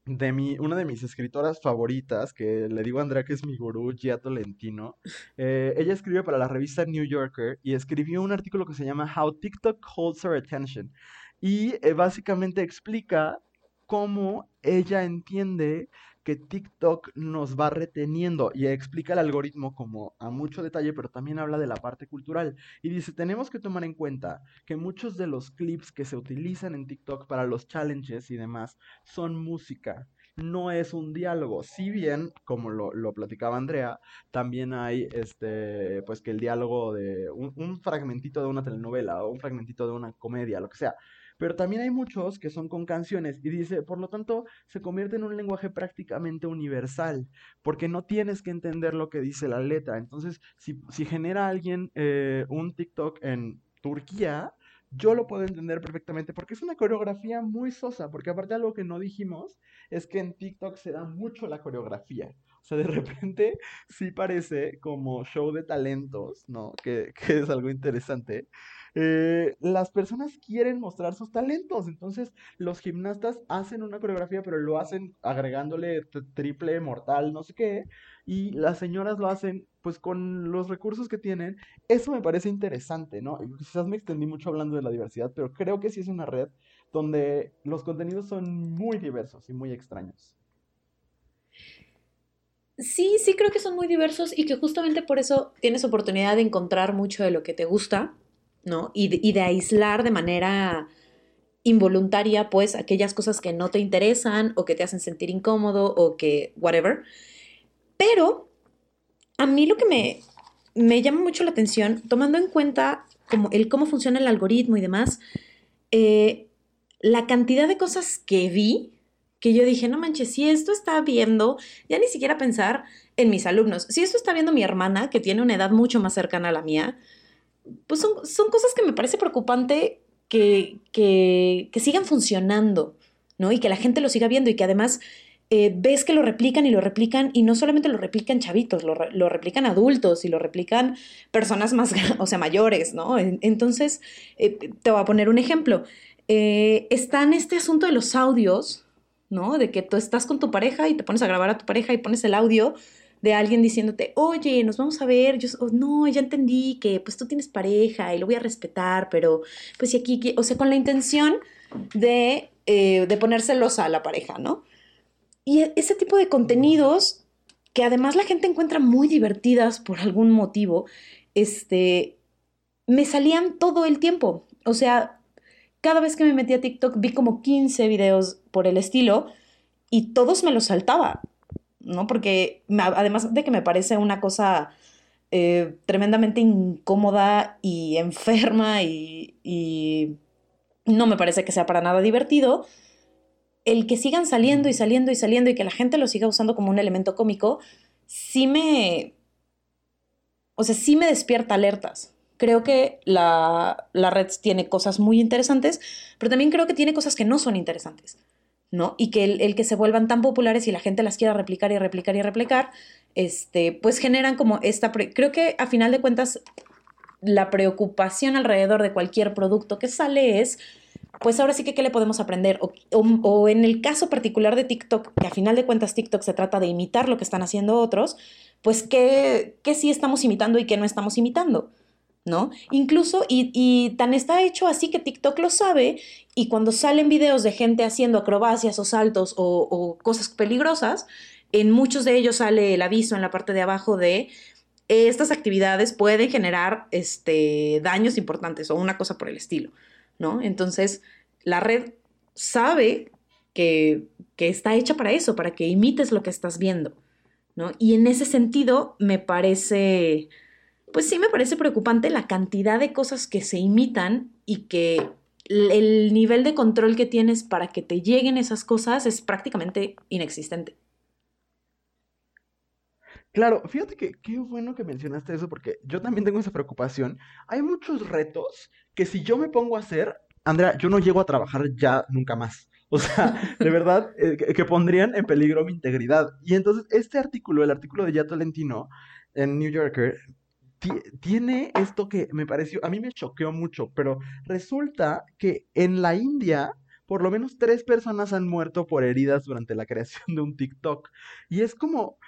de mi, una de mis escritoras favoritas, que le digo a Andrea que es mi gurú, Gia Tolentino, eh, ella escribe para la revista New Yorker y escribió un artículo que se llama How TikTok Holds Our Attention. Y eh, básicamente explica cómo ella entiende que TikTok nos va reteniendo y explica el algoritmo como a mucho detalle, pero también habla de la parte cultural. Y dice, tenemos que tomar en cuenta que muchos de los clips que se utilizan en TikTok para los challenges y demás son música no es un diálogo. Si bien, como lo, lo, platicaba Andrea, también hay este, pues que el diálogo de un, un, fragmentito de una telenovela o un fragmentito de una comedia, lo que sea, pero también hay muchos que son con canciones y dice, por lo tanto, se convierte en un lenguaje prácticamente universal, porque no tienes que entender lo que dice la letra. Entonces, si, si genera alguien eh, un TikTok en Turquía, yo lo puedo entender perfectamente porque es una coreografía muy sosa, porque aparte algo que no dijimos es que en TikTok se da mucho la coreografía. O sea, de repente sí parece como show de talentos, ¿no? Que, que es algo interesante. Eh, las personas quieren mostrar sus talentos. Entonces, los gimnastas hacen una coreografía, pero lo hacen agregándole triple, mortal, no sé qué. Y las señoras lo hacen, pues, con los recursos que tienen. Eso me parece interesante, ¿no? Quizás me extendí mucho hablando de la diversidad, pero creo que sí es una red donde los contenidos son muy diversos y muy extraños. Sí, sí creo que son muy diversos y que justamente por eso tienes oportunidad de encontrar mucho de lo que te gusta ¿no? Y de, aislar de manera involuntaria, pues, aquellas cosas que no te interesan o que te hacen sentir incómodo o que, whatever. Pero a mí lo que me, me llama mucho la atención, tomando en cuenta como el cómo funciona el algoritmo y demás, eh, la cantidad de cosas que vi, que yo dije, no manches, si esto está viendo, ya ni siquiera pensar en mis alumnos, si esto está viendo mi hermana, que tiene una edad mucho más cercana a la mía, pues son, cosas que me parece preocupante que, que, sigan funcionando, ¿no? Y que la gente lo siga viendo y que además eh, ves que lo replican y lo replican y no solamente lo replican chavitos, lo, replican adultos y lo replican personas más, o sea, mayores, ¿no? Entonces, eh, te voy a poner un ejemplo. Eh, está en este asunto de los audios, ¿no? De que tú estás con tu pareja y te pones a grabar a tu pareja y pones el audio de alguien diciéndote, oye, nos vamos a ver, yo, no, ya entendí que pues tú tienes pareja y lo voy a respetar, pero pues si aquí, o sea, con la intención de, eh, de poner celosa a la pareja, ¿no? Y e, ese tipo de contenidos que además la gente encuentra muy divertidas por algún motivo, este, me salían todo el tiempo. O sea, cada vez que me metí a TikTok vi como 15 videos por el estilo y todos me los saltaba, ¿no? Porque además de que me parece una cosa eh, tremendamente incómoda y enferma y, y no me parece que sea para nada divertido, el que sigan saliendo y saliendo y saliendo y que la gente lo siga usando como un elemento cómico, sí me... O sea, sí me despierta alertas. Creo que la, red tiene cosas muy interesantes, pero también creo que tiene cosas que no son interesantes, ¿no? Y que el, que se vuelvan tan populares y la gente las quiera replicar y replicar y replicar, este, pues generan como esta... Creo que a final de cuentas la preocupación alrededor de cualquier producto que sale es pues ahora sí que qué le podemos aprender. O, en el caso particular de TikTok, que a final de cuentas TikTok se trata de imitar lo que están haciendo otros, pues qué, qué sí estamos imitando y qué no estamos imitando. ¿No? Incluso, y, tan está hecho así que TikTok lo sabe, y cuando salen videos de gente haciendo acrobacias o saltos o, cosas peligrosas, en muchos de ellos sale el aviso en la parte de abajo de estas actividades pueden generar este, daños importantes o una cosa por el estilo. ¿no? Entonces, la red sabe que, está hecha para eso, para que imites lo que estás viendo, ¿no? Y en ese sentido, me parece, pues sí me parece preocupante la cantidad de cosas que se imitan y que el nivel de control que tienes para que te lleguen esas cosas es prácticamente inexistente. Claro, fíjate que qué bueno que mencionaste eso porque yo también tengo esa preocupación. Hay muchos retos que si yo me pongo a hacer, Andrea, yo no llego a trabajar ya nunca más. O sea, de verdad, eh, que, pondrían en peligro mi integridad. Y entonces, este artículo, el artículo de Ya Tolentino en New Yorker, tiene esto que me pareció, a mí me choqueó mucho, pero resulta que en la India, por lo menos tres personas han muerto por heridas durante la creación de un TikTok. Y es como,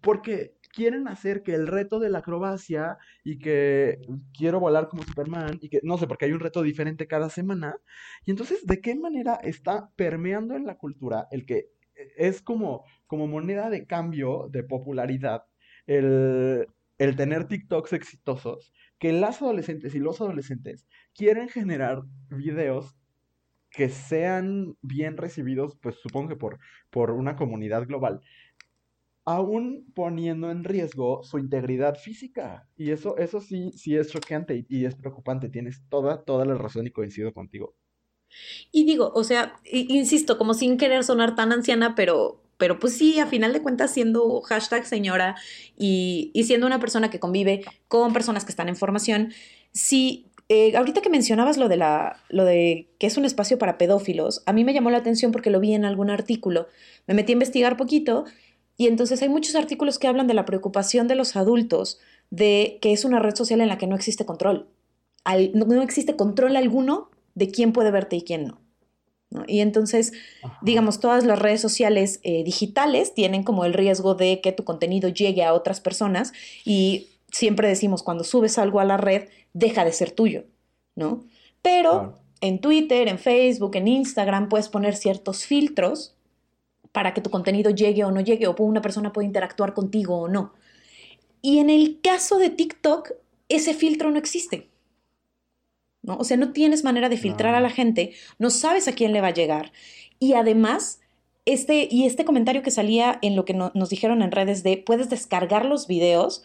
porque quieren hacer que el reto de la acrobacia y que quiero volar como Superman y que no sé, porque hay un reto diferente cada semana. Y entonces, ¿de qué manera está permeando en la cultura el que es como, como moneda de cambio de popularidad el, el tener TikToks exitosos? Que las adolescentes y los adolescentes quieren generar videos que sean bien recibidos, pues supongo que por, por una comunidad global, aún poniendo en riesgo su integridad física. Y eso, eso sí, sí es choqueante y, es preocupante. Tienes toda, toda la razón y coincido contigo. Y digo, o sea, insisto, como sin querer sonar tan anciana, pero, pero pues sí, a final de cuentas, siendo hashtag señora y, y siendo una persona que convive con personas que están en formación, sí eh, ahorita que mencionabas lo de, la, lo de que es un espacio para pedófilos, a mí me llamó la atención porque lo vi en algún artículo. Me metí a investigar poquito y entonces hay muchos artículos que hablan de la preocupación de los adultos de que es una red social en la que no existe control. no, existe control alguno de quién puede verte y quién no. Y entonces, digamos, todas las redes sociales eh, digitales tienen como el riesgo de que tu contenido llegue a otras personas y siempre decimos, cuando subes algo a la red, deja de ser tuyo, ¿no? Pero en Twitter, en Facebook, en Instagram puedes poner ciertos filtros para que tu contenido llegue o no llegue, o una persona puede interactuar contigo o no. Y en el caso de TikTok, ese filtro no existe. ¿No? O sea, no tienes manera de filtrar a la gente, no sabes a quién le va a llegar. Y además, este, y este comentario que salía en lo que nos dijeron en redes de puedes descargar los videos,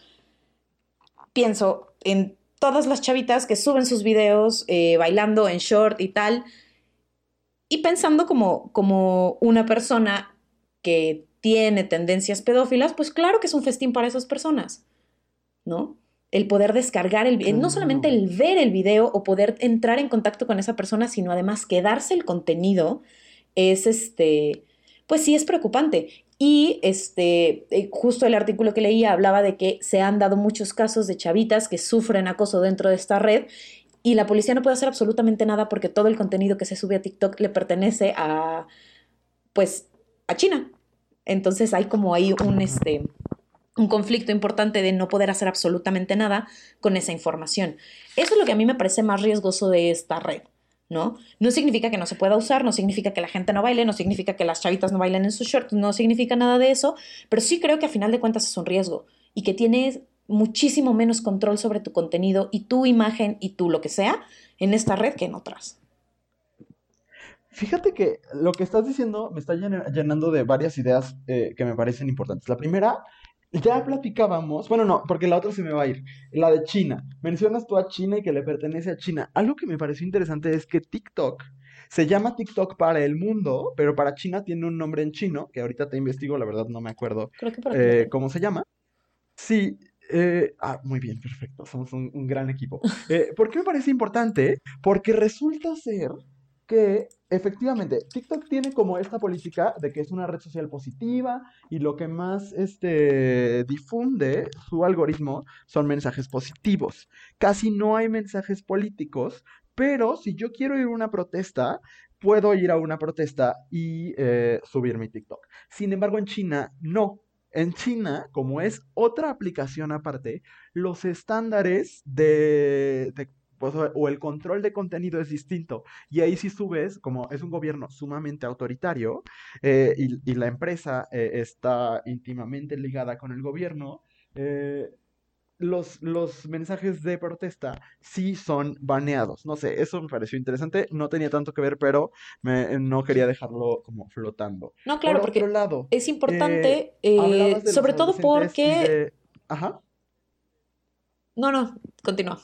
pienso en todas las chavitas que suben sus videos eh, bailando en short y tal, y pensando como, como una persona que tiene tendencias pedófilas, pues claro que es un festín para esas personas, ¿no? El poder descargar el no solamente el ver el video o poder entrar en contacto con esa persona, sino además quedarse el contenido, es este, pues sí es preocupante. Y este, eh, justo el artículo que leía hablaba de que se han dado muchos casos de chavitas que sufren acoso dentro de esta red y la policía no puede hacer absolutamente nada porque todo el contenido que se sube a TikTok le pertenece a, pues, a China. Entonces hay como ahí un, este, un conflicto importante de no poder hacer absolutamente nada con esa información. Eso es lo que a mí me parece más riesgoso de esta red. ¿no? No significa que no se pueda usar, no significa que la gente no baile, no significa que las chavitas no bailen en sus shorts, no significa nada de eso, pero sí creo que a final de cuentas es un riesgo y que tienes muchísimo menos control sobre tu contenido y tu imagen y tú lo que sea en esta red que en otras. Fíjate que lo que estás diciendo me está llenando de varias ideas eh, que me parecen importantes. La primera ya platicábamos, bueno, no, porque la otra se me va a ir, la de China. Mencionas tú a China y que le pertenece a China. Algo que me pareció interesante es que TikTok se llama TikTok para el mundo, pero para China tiene un nombre en chino, que ahorita te investigo, la verdad no me acuerdo eh, cómo se llama. Sí, eh, ah, muy bien, perfecto, somos un, gran equipo. Eh, ¿Por qué me parece importante? Porque resulta ser que efectivamente TikTok tiene como esta política de que es una red social positiva y lo que más este, difunde su algoritmo son mensajes positivos. Casi no hay mensajes políticos, pero si yo quiero ir a una protesta, puedo ir a una protesta y eh, subir mi TikTok. Sin embargo, en China no. En China, como es otra aplicación aparte, los estándares de, de pues, o el control de contenido es distinto. Y ahí si subes, como es un gobierno sumamente autoritario eh, y, la empresa eh, está íntimamente ligada con el gobierno, eh, los, los, mensajes de protesta sí son baneados. No sé, eso me pareció interesante. No tenía tanto que ver, pero no quería dejarlo como flotando. No, claro, porque lado, es importante, sobre todo porque... Ajá. No, no, continúa.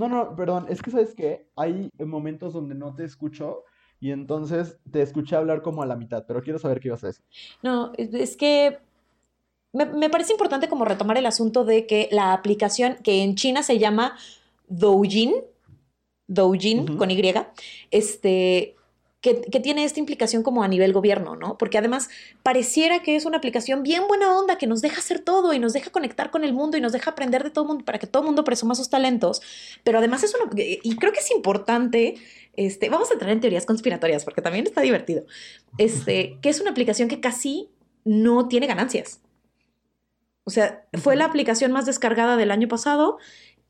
No, no, perdón, es que sabes que hay momentos donde no te escucho y entonces te escuché hablar como a la mitad, pero quiero saber qué ibas a decir. No, es que me, parece importante como retomar el asunto de que la aplicación que en China se llama Doujin, Doujin con Y, este, que, tiene esta implicación como a nivel gobierno, ¿no? Porque además pareciera que es una aplicación bien buena onda que nos deja hacer todo y nos deja conectar con el mundo y nos deja aprender de todo el mundo para que todo el mundo presuma sus talentos, pero además es una, y creo que es importante, este, vamos a entrar en teorías conspiratorias porque también está divertido, este, que es una aplicación que casi no tiene ganancias. O sea, fue la aplicación más descargada del año pasado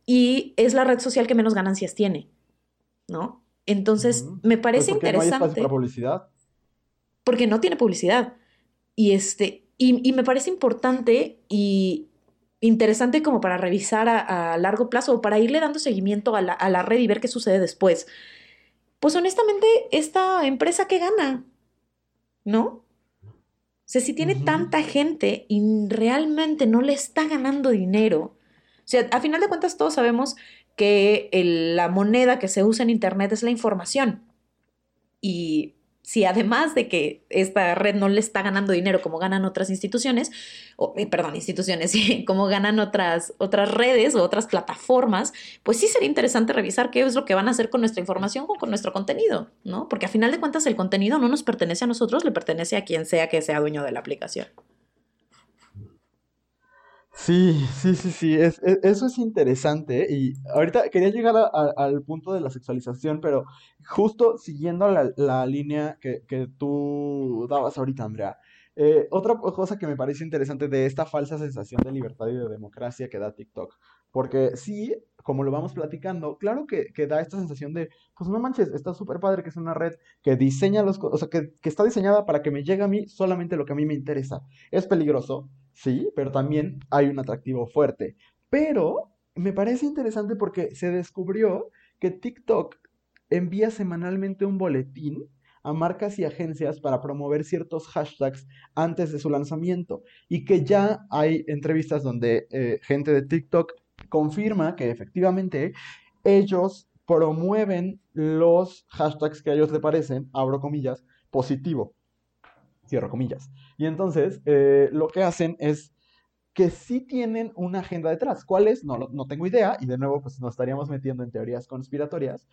y es la red social que menos ganancias tiene, ¿no? Entonces, me parece interesante. No hay para publicidad. Porque no tiene publicidad. Y, este, y, me parece importante y interesante como para revisar a, largo plazo o para irle dando seguimiento a la, red y ver qué sucede después. Pues honestamente, esta empresa que gana, ¿no? O sea, si tiene tanta gente y realmente no le está ganando dinero, o sea, a final de cuentas todos sabemos que la moneda que se usa en Internet es la información. Y si además de que esta red no le está ganando dinero como ganan otras instituciones, o, eh, perdón, instituciones, como ganan otras, otras redes o otras plataformas, pues sí sería interesante revisar qué es lo que van a hacer con nuestra información o con nuestro contenido, ¿no? Porque a final de cuentas el contenido no nos pertenece a nosotros, le pertenece a quien sea que sea dueño de la aplicación. Sí, sí, sí, sí, es, e, eso es interesante y ahorita quería llegar al punto de la sexualización, pero justo siguiendo la, la línea que, que tú dabas ahorita, Andrea, eh, otra cosa que me parece interesante de esta falsa sensación de libertad y de democracia que da TikTok, porque sí, como lo vamos platicando, claro que, que da esta sensación de, pues no manches, está súper padre que es una red que diseña los, o sea, que, que está diseñada para que me llegue a mí solamente lo que a mí me interesa. Es peligroso, sí, pero también hay un atractivo fuerte. Pero me parece interesante porque se descubrió que TikTok envía semanalmente un boletín a marcas y agencias para promover ciertos hashtags antes de su lanzamiento y que ya hay entrevistas donde eh, gente de TikTok confirma que efectivamente ellos promueven los hashtags que a ellos les parecen, abro comillas, positivo cierro comillas. Y entonces eh, lo que hacen es que sí tienen una agenda detrás. ¿Cuál es? No, no tengo idea, y de nuevo pues nos estaríamos metiendo en teorías conspiratorias,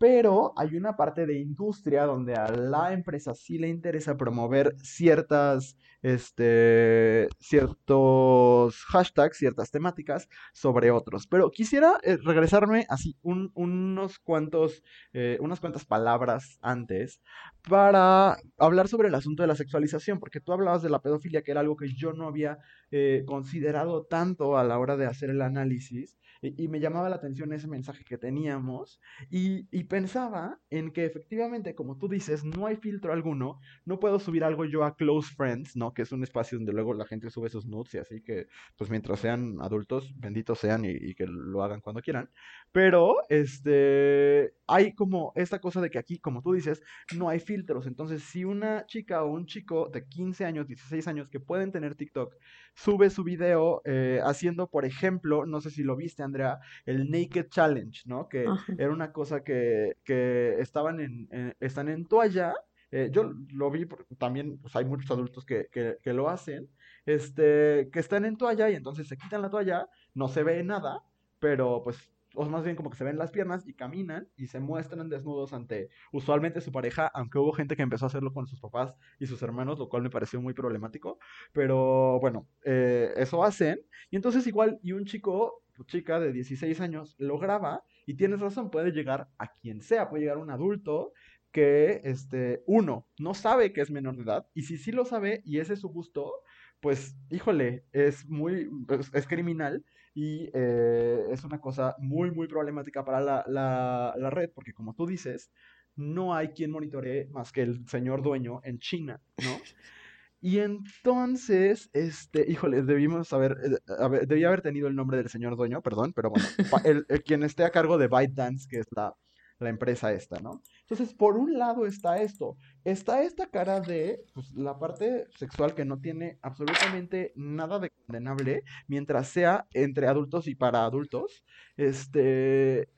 pero hay una parte de industria donde a la empresa sí le interesa promover ciertas, este, ciertos hashtags, ciertas temáticas sobre otros. Pero quisiera eh, regresarme así un- unos cuantos, eh, unas cuantas palabras antes para hablar sobre el asunto de la sexualización, porque tú hablabas de la pedofilia, que era algo que yo no había eh, considerado tanto a la hora de hacer el análisis, y, y me llamaba la atención ese mensaje que teníamos, y, y pensaba en que efectivamente, como tú dices, no hay filtro alguno, no puedo subir algo yo a Close Friends, ¿no? Que es un espacio donde luego la gente sube sus nudes y así que, pues mientras sean adultos, benditos sean y, y que lo hagan cuando quieran. Pero, este, hay como esta cosa de que aquí, como tú dices, no hay filtros. Entonces, si una chica o un chico de 15 años, 16 años que pueden tener TikTok, sube su video eh, haciendo, por ejemplo, no sé si lo viste, Andrea, el Naked Challenge, ¿no? Que Ajá. era una cosa que, que estaban en, en- están en toalla. eh, yo lo vi, también pues, hay muchos adultos que, que, que lo hacen, este, que están en toalla y entonces se quitan la toalla, no se ve nada, pero pues, o más bien como que se ven las piernas y caminan y se muestran desnudos ante usualmente su pareja, aunque hubo gente que empezó a hacerlo con sus papás y sus hermanos, lo cual me pareció muy problemático, pero bueno, eh, eso hacen y entonces igual, y un chico, o chica de 16 años lo graba y tienes razón, puede llegar a quien sea, puede llegar un adulto que, este, uno, no sabe que es menor de edad y si sí lo sabe y ese es su gusto, pues, híjole, es muy, es, es criminal y eh, es una cosa muy, muy problemática para la, la, la red, porque como tú dices, no hay quien monitoree más que el señor dueño en China, ¿no? Y entonces, este, híjole, debimos haber, eh, haber- debía haber tenido el nombre del señor dueño, perdón, pero bueno, el, el quien esté a cargo de ByteDance, que es la, la empresa esta, ¿no? Entonces, por un lado está esto, está esta cara de pues, la parte sexual que no tiene absolutamente nada de condenable, mientras sea entre adultos y para adultos, este,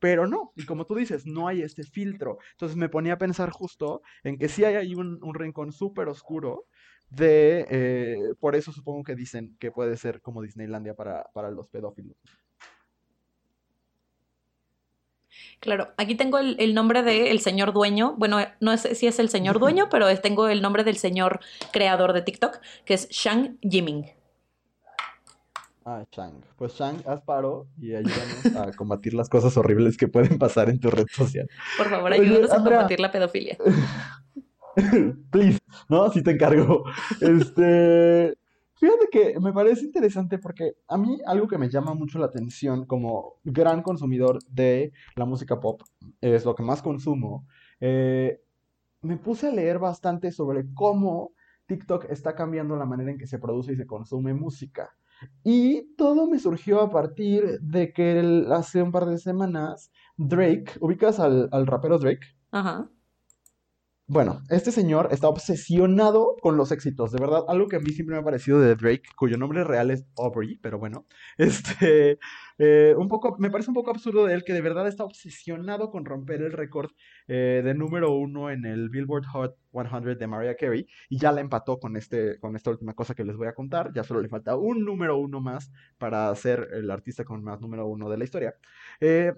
pero no, y como tú dices, no hay este filtro. Entonces me ponía a pensar justo en que sí hay ahí un, un rincón súper oscuro de, eh, por eso supongo que dicen que puede ser como Disneylandia para, para los pedófilos. Claro, aquí tengo el, el nombre del señor dueño. Bueno, eh, no sé si es el señor dueño, pero tengo el nombre del señor creador de TikTok, que es Shang Yiming. Ah, Shang. Pues Shang, haz paro y ayúdanos a combatir las cosas horribles que pueden pasar en tu red social. Por favor, Oye, ayúdanos a combatir la pedofilia. Please, ¿no? Si te encargo. Este, fíjate que me parece interesante porque a mí algo que me llama mucho la atención como gran consumidor de la música pop, es lo que más consumo, eh, me puse a leer bastante sobre cómo TikTok está cambiando la manera en que se produce y se consume música. Y todo me surgió a partir de que el- hace un par de semanas Drake, ¿ubicas al, al rapero Drake? Ajá. Bueno, este señor está obsesionado con los éxitos, de verdad, algo que a mí siempre me ha parecido de Drake, cuyo nombre real es Aubrey, pero bueno, este, eh, un poco, me parece un poco absurdo de él que de verdad está obsesionado con romper el récord eh, de número uno en el Billboard Hot 100 de Mariah Carey, y ya la empató con este, con esta última cosa que les voy a contar, ya solo le falta un número uno más para ser el artista con más número uno de la historia. Eh,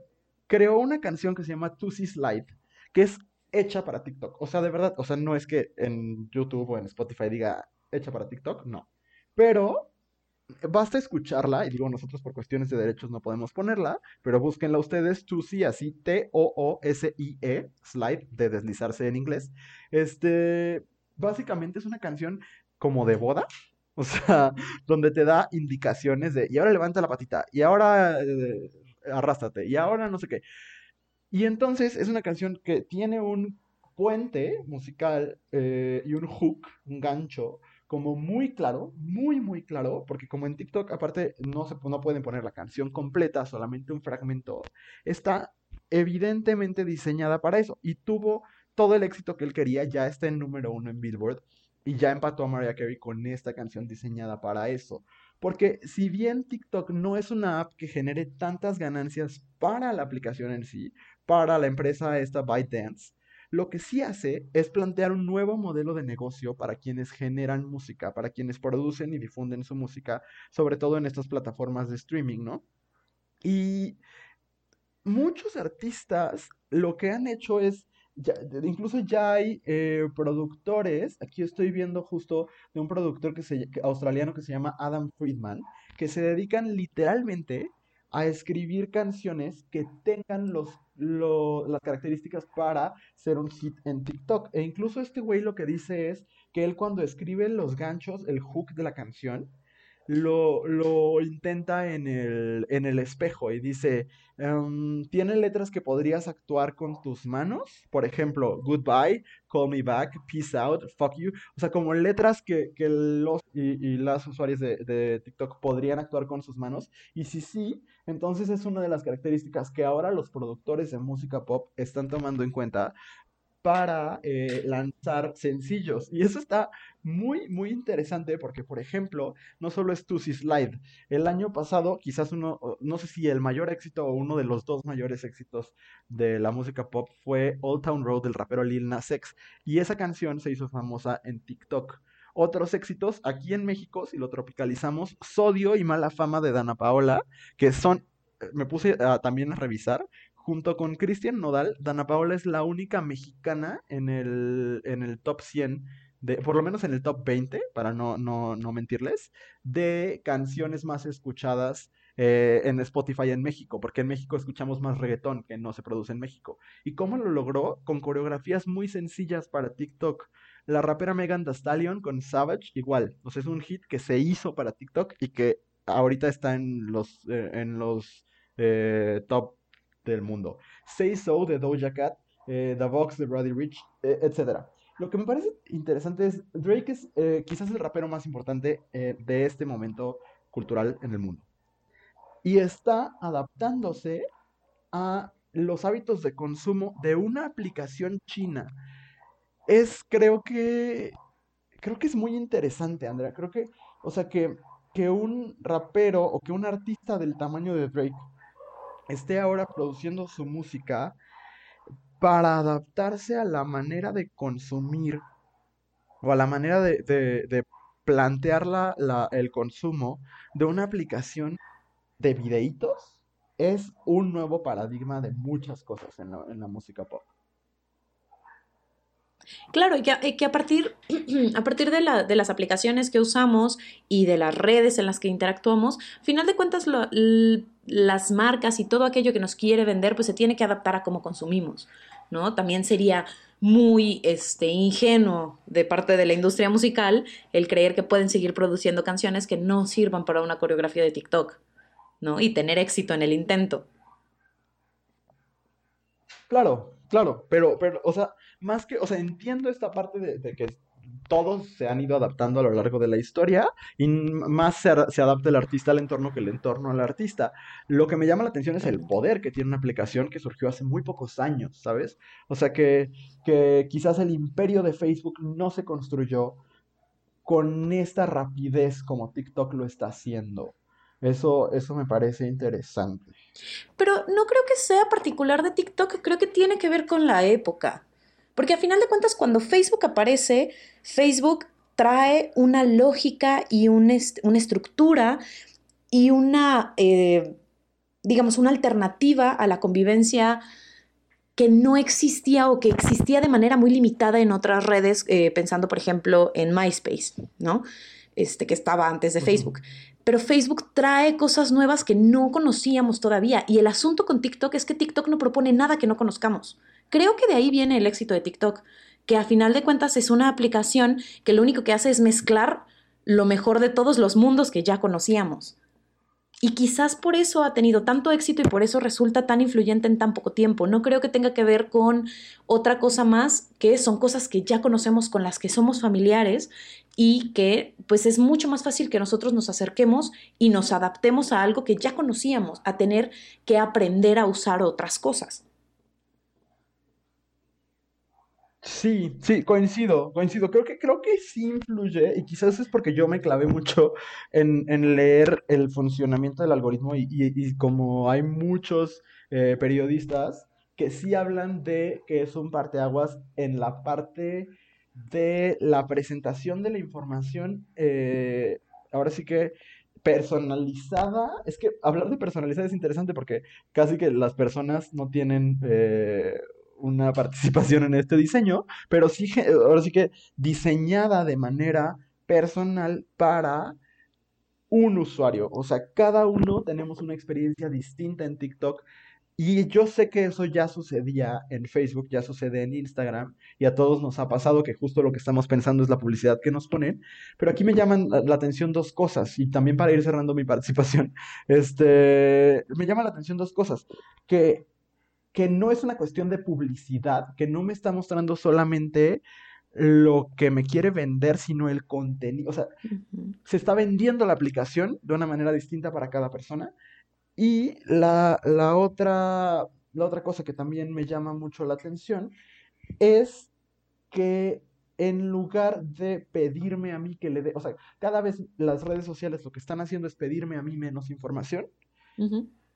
creó una canción que se llama Tusi Slide, que es hecha para TikTok. O sea, de verdad, o sea, no es que en YouTube o en Spotify diga hecha para TikTok, no. Pero basta escucharla, y digo, nosotros por cuestiones de derechos no podemos ponerla, pero búsquenla ustedes, Tusi, así T-O-O-S-I-E, slide, de deslizarse en inglés. Este, básicamente es una canción como de boda, o sea, donde te da indicaciones de, y ahora levanta la patita, y ahora eh, arrástrate, y ahora no sé qué. Y entonces es una canción que tiene un puente musical eh, y un hook, un gancho, como muy claro, muy, muy claro, porque como en TikTok aparte no, se, no pueden poner la canción completa, solamente un fragmento, está evidentemente diseñada para eso y tuvo todo el éxito que él quería, ya está en número uno en Billboard y ya empató a Mariah Carey con esta canción diseñada para eso. Porque si bien TikTok no es una app que genere tantas ganancias para la aplicación en sí, para la empresa esta ByteDance, lo que sí hace es plantear un nuevo modelo de negocio para quienes generan música, para quienes producen y difunden su música, sobre todo en estas plataformas de streaming, ¿no? Y muchos artistas lo que han hecho es, incluso ya hay eh, productores, aquí estoy viendo justo de un productor que se, australiano que se llama Adam Friedman, que se dedican literalmente a escribir canciones que tengan los, las características para ser un hit en TikTok. E incluso este güey lo que dice es que él cuando escribe los ganchos, el hook de la canción, lo, lo intenta en el, en el espejo y dice, em, tiene letras que podrías actuar con tus manos, por ejemplo, goodbye, call me back, peace out, fuck you, o sea, como letras que, que los y, las usuarios de, de, TikTok podrían actuar con sus manos, y si sí, entonces es una de las características que ahora los productores de música pop están tomando en cuenta para eh, lanzar sencillos. Y eso está muy, muy interesante porque, por ejemplo, no solo es Tusi Slide. El año pasado, quizás uno, no sé si el mayor éxito o uno de los dos mayores éxitos de la música pop fue Old Town Road del rapero Lil Nas X. Y esa canción se hizo famosa en TikTok. Otros éxitos aquí en México, si lo tropicalizamos, Sodio y Mala Fama de Dana Paola, que son eh, me puse también a revisar Junto con Cristian Nodal, Dana Paola es la única mexicana en el, en el top 100, de, por lo menos en el top 20, para no, no, no mentirles, de canciones más escuchadas eh, en Spotify en México, porque en México escuchamos más reggaetón que no se produce en México. ¿Y cómo lo logró? Con coreografías muy sencillas para TikTok. La rapera Megan Thee Stallion con Savage, igual. O sea, es un hit que se hizo para TikTok y que ahorita está en los, eh, en los eh, top del mundo. Say So de Doja Cat, eh, The Box de Brody Rich, eh, etc. Lo que me parece interesante es, Drake es eh, quizás el rapero más importante de este momento cultural en el mundo. Y está adaptándose a los hábitos de consumo de una aplicación china. Es, creo que, creo que es muy interesante, Andrea. Creo que, o sea, que, que un rapero o que un artista del tamaño de Drake esté ahora produciendo su música para adaptarse a la manera de consumir o a la manera de, plantear el consumo de una aplicación de videitos es un nuevo paradigma de muchas cosas en la música pop. Claro, y que, a partir, a partir de, la, de, las aplicaciones que usamos y de las redes en las que interactuamos, final de cuentas las marcas y todo aquello que nos quiere vender, pues se tiene que adaptar a cómo consumimos, ¿no? También sería muy este, ingenuo de parte de la industria musical el creer que pueden seguir produciendo canciones que no sirvan para una coreografía de TikTok, ¿no? Y tener éxito en el intento. Claro, claro, pero, pero, o sea, más que, o sea, entiendo esta parte de, que todos se han ido adaptando a lo largo de la historia y más se, adapta el artista al entorno que el entorno al artista. Lo que me llama la atención es el poder que tiene una aplicación que surgió hace muy pocos años, ¿sabes? O sea que, que quizás el imperio de Facebook no se construyó con esta rapidez como TikTok lo está haciendo. Eso, eso me parece interesante. Pero no creo que sea particular de TikTok, creo que tiene que ver con la época. Porque a final de cuentas, cuando Facebook aparece, Facebook trae una lógica y una, estructura y una, eh, digamos, una alternativa a la convivencia que no existía o que existía de manera muy limitada en otras redes, eh, pensando, por ejemplo, en MySpace, ¿no? Este, que estaba antes de Facebook. Pero Facebook trae cosas nuevas que no conocíamos todavía. Y el asunto con TikTok es que TikTok no propone nada que no conozcamos. Creo que de ahí viene el éxito de TikTok, que a final de cuentas es una aplicación que lo único que hace es mezclar lo mejor de todos los mundos que ya conocíamos. Y quizás por eso ha tenido tanto éxito y por eso resulta tan influyente en tan poco tiempo. No creo que tenga que ver con otra cosa más, que son cosas que ya conocemos, con las que somos familiares y que pues es mucho más fácil que nosotros nos acerquemos y nos adaptemos a algo que ya conocíamos, a tener que aprender a usar otras cosas. Sí, sí, coincido, coincido. Creo que, creo que sí influye, y quizás es porque yo me clavé mucho en, leer el funcionamiento del algoritmo, y, como hay muchos eh, periodistas que sí hablan de que es un parteaguas en la parte de la presentación de la información, eh, ahora sí que personalizada. Es que hablar de personalizada es interesante porque casi que las personas no tienen eh, una participación en este diseño, pero sí, ahora sí que diseñada de manera personal para un usuario. O sea, cada uno tenemos una experiencia distinta en TikTok y yo sé que eso ya sucedía en Facebook, ya sucede en Instagram, y a todos nos ha pasado que justo lo que estamos pensando es la publicidad que nos ponen, pero aquí me llaman la, atención dos cosas, y también para ir cerrando mi participación, este, me llama la atención dos cosas, que, que no es una cuestión de publicidad, que no me está mostrando solamente lo que me quiere vender, sino el contenido, o sea, se está vendiendo la aplicación de una manera distinta para cada persona, y la, otra, la otra cosa que también me llama mucho la atención es que en lugar de pedirme a mí que le dé, o sea, cada vez las redes sociales lo que están haciendo es pedirme a mí menos información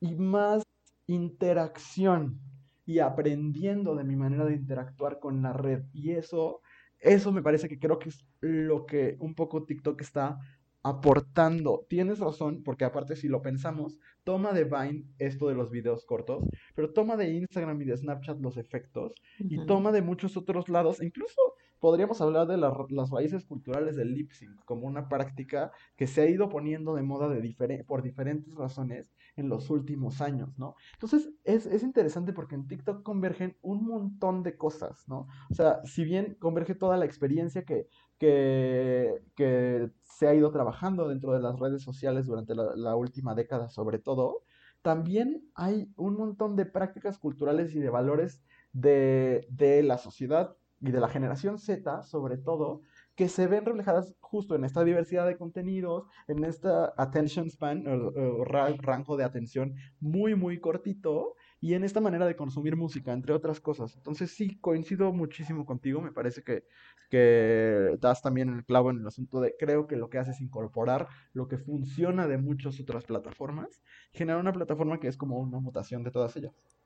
y más interacción y aprendiendo de mi manera de interactuar con la red. Y eso, eso me parece que creo que es lo que un poco TikTok está aportando. Tienes razón, porque aparte si lo pensamos, toma de Vine esto de los videos cortos, pero toma de Instagram y de Snapchat los efectos y toma de muchos otros lados, incluso podríamos hablar de las raíces culturales del lip sync como una práctica que se ha ido poniendo de moda de por diferentes razones en los últimos años, ¿no? Entonces es, es, interesante porque en TikTok convergen un montón de cosas, ¿no? O sea, si bien converge toda la experiencia que, que, que se ha ido trabajando dentro de las redes sociales durante la, última década sobre todo, también hay un montón de prácticas culturales y de valores de, la sociedad y de la generación Z, sobre todo, que se ven reflejadas justo en esta diversidad de contenidos, en esta attention span, o, rango de atención muy, muy cortito, y en esta manera de consumir música, entre otras cosas. Entonces sí, coincido muchísimo contigo, me parece que, que das también el clavo en el asunto de, creo que lo que hace es incorporar lo que funciona de muchas otras plataformas, generar una plataforma que es como una mutación de todas ellas.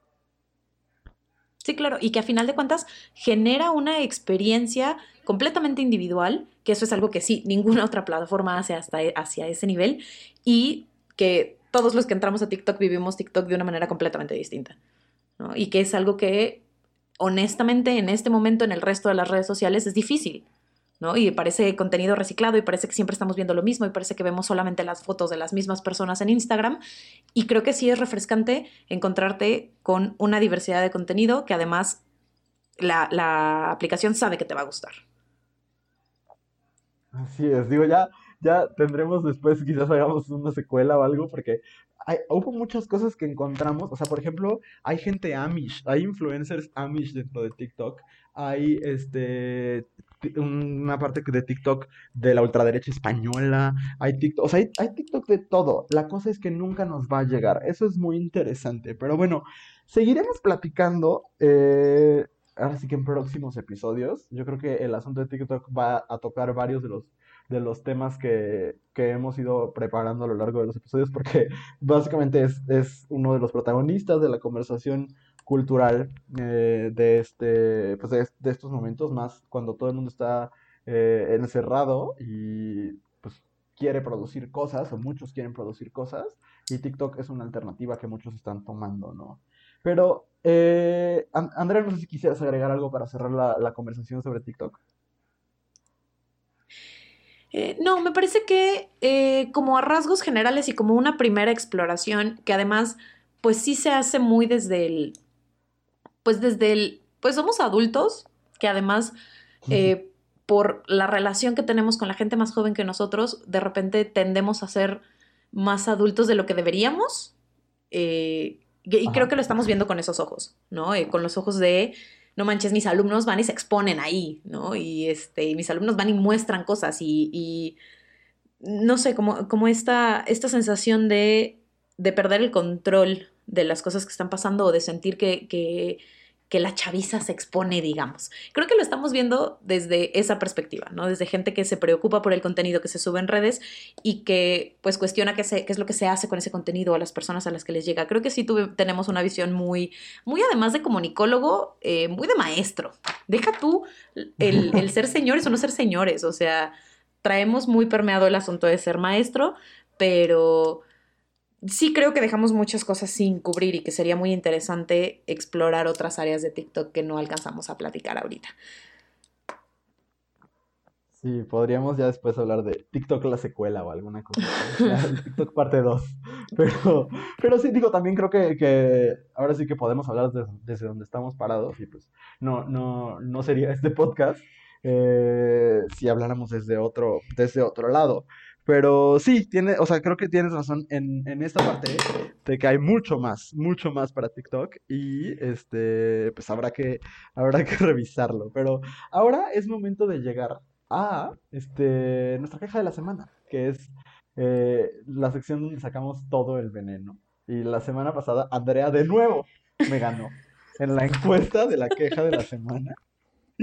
Sí, claro, y que a final de cuentas genera una experiencia completamente individual, que eso es algo que sí, ninguna otra plataforma hace hasta e, hacia ese nivel, y que todos los que entramos a TikTok vivimos TikTok de una manera completamente distinta. Y que es algo que, honestamente, en este momento, en el resto de las redes sociales, es difícil. ¿no? Y parece contenido reciclado y parece que siempre estamos viendo lo mismo y parece que vemos solamente las fotos de las mismas personas en Instagram. Y creo que sí es refrescante encontrarte con una diversidad de contenido que además la, la aplicación sabe que te va a gustar. Así es, digo, ya, ya tendremos después, quizás hagamos una secuela o algo, porque hay, hubo muchas cosas que encontramos. O sea, por ejemplo, hay gente Amish, hay influencers Amish dentro de TikTok. Hay este una parte de TikTok de la ultraderecha española. Hay TikTok, o sea, hay, TikTok de todo. La cosa es que nunca nos va a llegar. Eso es muy interesante. Pero bueno, seguiremos platicando. Eh, ahora sí que en próximos episodios. Yo creo que el asunto de TikTok va a tocar varios de los de los temas que, hemos ido preparando a lo largo de los episodios, porque básicamente es, uno de los protagonistas de la conversación cultural eh, de, este, pues de, estos momentos, más cuando todo el mundo está eh, encerrado y pues quiere producir cosas, o muchos quieren producir cosas, y TikTok es una alternativa que muchos están tomando, ¿no? Pero, eh, Andrea, no sé si quisieras agregar algo para cerrar la, la conversación sobre TikTok. Eh, no, me parece que eh, como a rasgos generales y como una primera exploración, que además, pues sí se hace muy desde el, pues desde el, pues somos adultos, que además, eh, por la relación que tenemos con la gente más joven que nosotros, de repente tendemos a ser más adultos de lo que deberíamos. y creo que lo estamos viendo con esos ojos, ¿no? con los ojos de no manches, mis alumnos van y se exponen ahí, ¿no? Y este, mis alumnos van y muestran cosas y, no sé, como, como esta, esta sensación de, de, perder el control de las cosas que están pasando o de sentir que, que que la chaviza se expone, digamos. Creo que lo estamos viendo desde esa perspectiva, ¿no? Desde gente que se preocupa por el contenido que se sube en redes y que pues cuestiona qué, es lo que se hace con ese contenido a las personas a las que les llega. Creo que sí tenemos una visión muy, muy además de comunicólogo, eh, muy de maestro. Deja tú el, el ser señores o no ser señores, o sea, traemos muy permeado el asunto de ser maestro, pero sí creo que dejamos muchas cosas sin cubrir y que sería muy interesante explorar otras áreas de TikTok que no alcanzamos a platicar ahorita. Sí, podríamos ya después hablar de TikTok la secuela o alguna cosa. TikTok parte 2. Pero, pero sí, digo, también creo que, que ahora sí que podemos hablar desde, donde estamos parados y pues no, no, no sería este podcast eh, si habláramos desde otro, desde otro lado. Pero sí, tiene, o sea, creo que tienes razón en, en esta parte de que hay mucho más, mucho más para TikTok y este, pues habrá que, habrá que revisarlo. Pero ahora es momento de llegar a este, nuestra queja de la semana, que es eh, la sección donde sacamos todo el veneno. Y la semana pasada, Andrea de nuevo me ganó en la encuesta de la queja de la semana.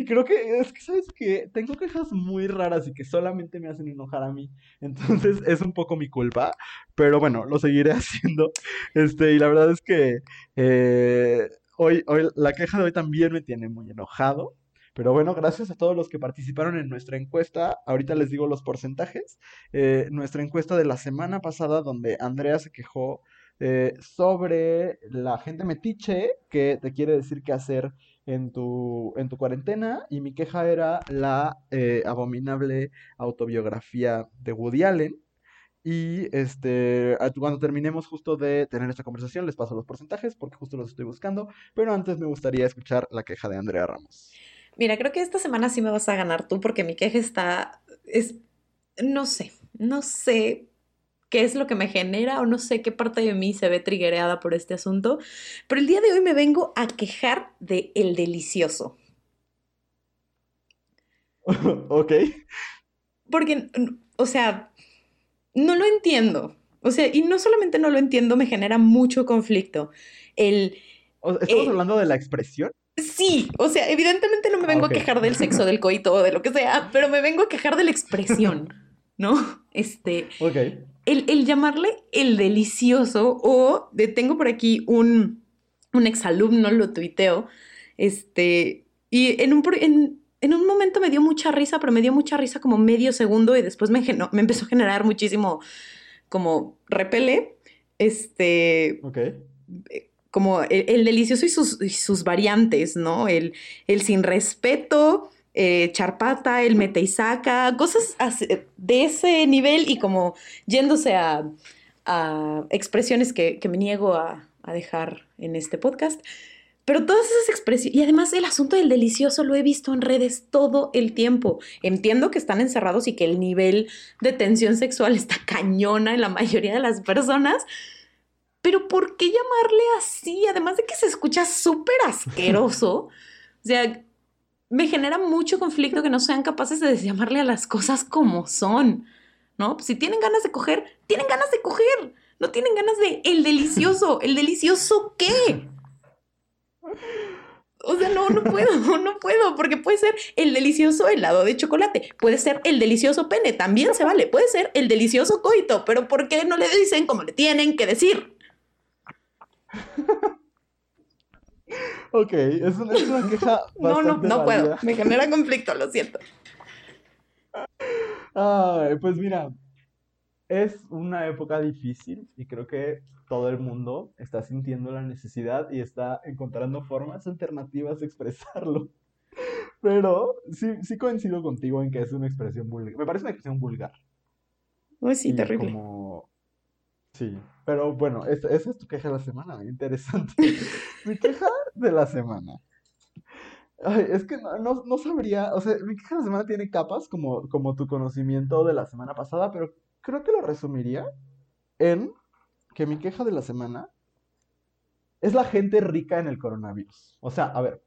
Y creo que es que, ¿sabes que Tengo quejas muy raras y que solamente me hacen enojar a mí. Entonces es un poco mi culpa. Pero bueno, lo seguiré haciendo. Este, y la verdad es que eh, hoy, hoy, la queja de hoy también me tiene muy enojado. Pero bueno, gracias a todos los que participaron en nuestra encuesta. Ahorita les digo los porcentajes. Eh, nuestra encuesta de la semana pasada, donde Andrea se quejó eh, sobre la gente metiche que te quiere decir qué hacer en tu, en tu cuarentena. Y mi queja era la eh, abominable autobiografía de Woody Allen. Y este, cuando terminemos justo de tener esta conversación, les paso los porcentajes porque justo los estoy buscando. Pero antes me gustaría escuchar la queja de Andrea Ramos. Mira, creo que esta semana sí me vas a ganar tú porque mi queja está, es, no sé, no sé qué es lo que me genera o no sé qué parte de mí se ve triguereada por este asunto, pero el día de hoy me vengo a quejar de el delicioso. ok. Porque, o sea, no lo entiendo. O sea, y no solamente no lo entiendo, me genera mucho conflicto. El... ¿Estamos eh, hablando de la expresión? Sí, o sea, evidentemente no me vengo a quejar del sexo, del coito o de lo que sea, pero me vengo a quejar de la expresión, ¿no? Este. Ok. El, llamarle el delicioso, o de, tengo por aquí un, un exalumno, lo tuiteo, este, y en un, en, un momento me dio mucha risa, pero me dio mucha risa como medio segundo y después me, me empezó a generar muchísimo como repele. Este. Ok como el, delicioso y sus, variantes, ¿no? El, el sin respeto, eh, charpata, el mete y saca, cosas de ese nivel y como yéndose a, expresiones que, me niego a, a, dejar en este podcast. Pero todas esas expresiones, y además el asunto del delicioso lo he visto en redes todo el tiempo. Entiendo que están encerrados y que el nivel de tensión sexual está cañona en la mayoría de las personas, pero ¿por qué llamarle así? Además de que se escucha súper asqueroso. o sea, me genera mucho conflicto que no sean capaces de llamarle a las cosas como son. ¿No? si tienen ganas de coger, tienen ganas de coger. No tienen ganas de el delicioso. ¿El delicioso qué? O sea, no, no puedo, no puedo, porque puede ser el delicioso helado de chocolate, puede ser el delicioso pene, también se vale, puede ser el delicioso coito, pero ¿por qué no le dicen como le tienen que decir? ok, es una, es una queja. no, no, no puedo. Me genera conflicto, lo siento. Ay, pues mira, es una época difícil y creo que todo el mundo está sintiendo la necesidad y está encontrando formas alternativas de expresarlo. Pero sí, sí coincido contigo en que es una expresión vulgar. Me parece una expresión vulgar. Uy, sí, terrible. Como Sí, pero bueno, esa, es tu queja de la semana, interesante. mi queja de la semana. Ay, es que no, no, sabría, o sea, mi queja de la semana tiene capas como, como tu conocimiento de la semana pasada, pero creo que lo resumiría en que mi queja de la semana es la gente rica en el coronavirus. O sea, a ver,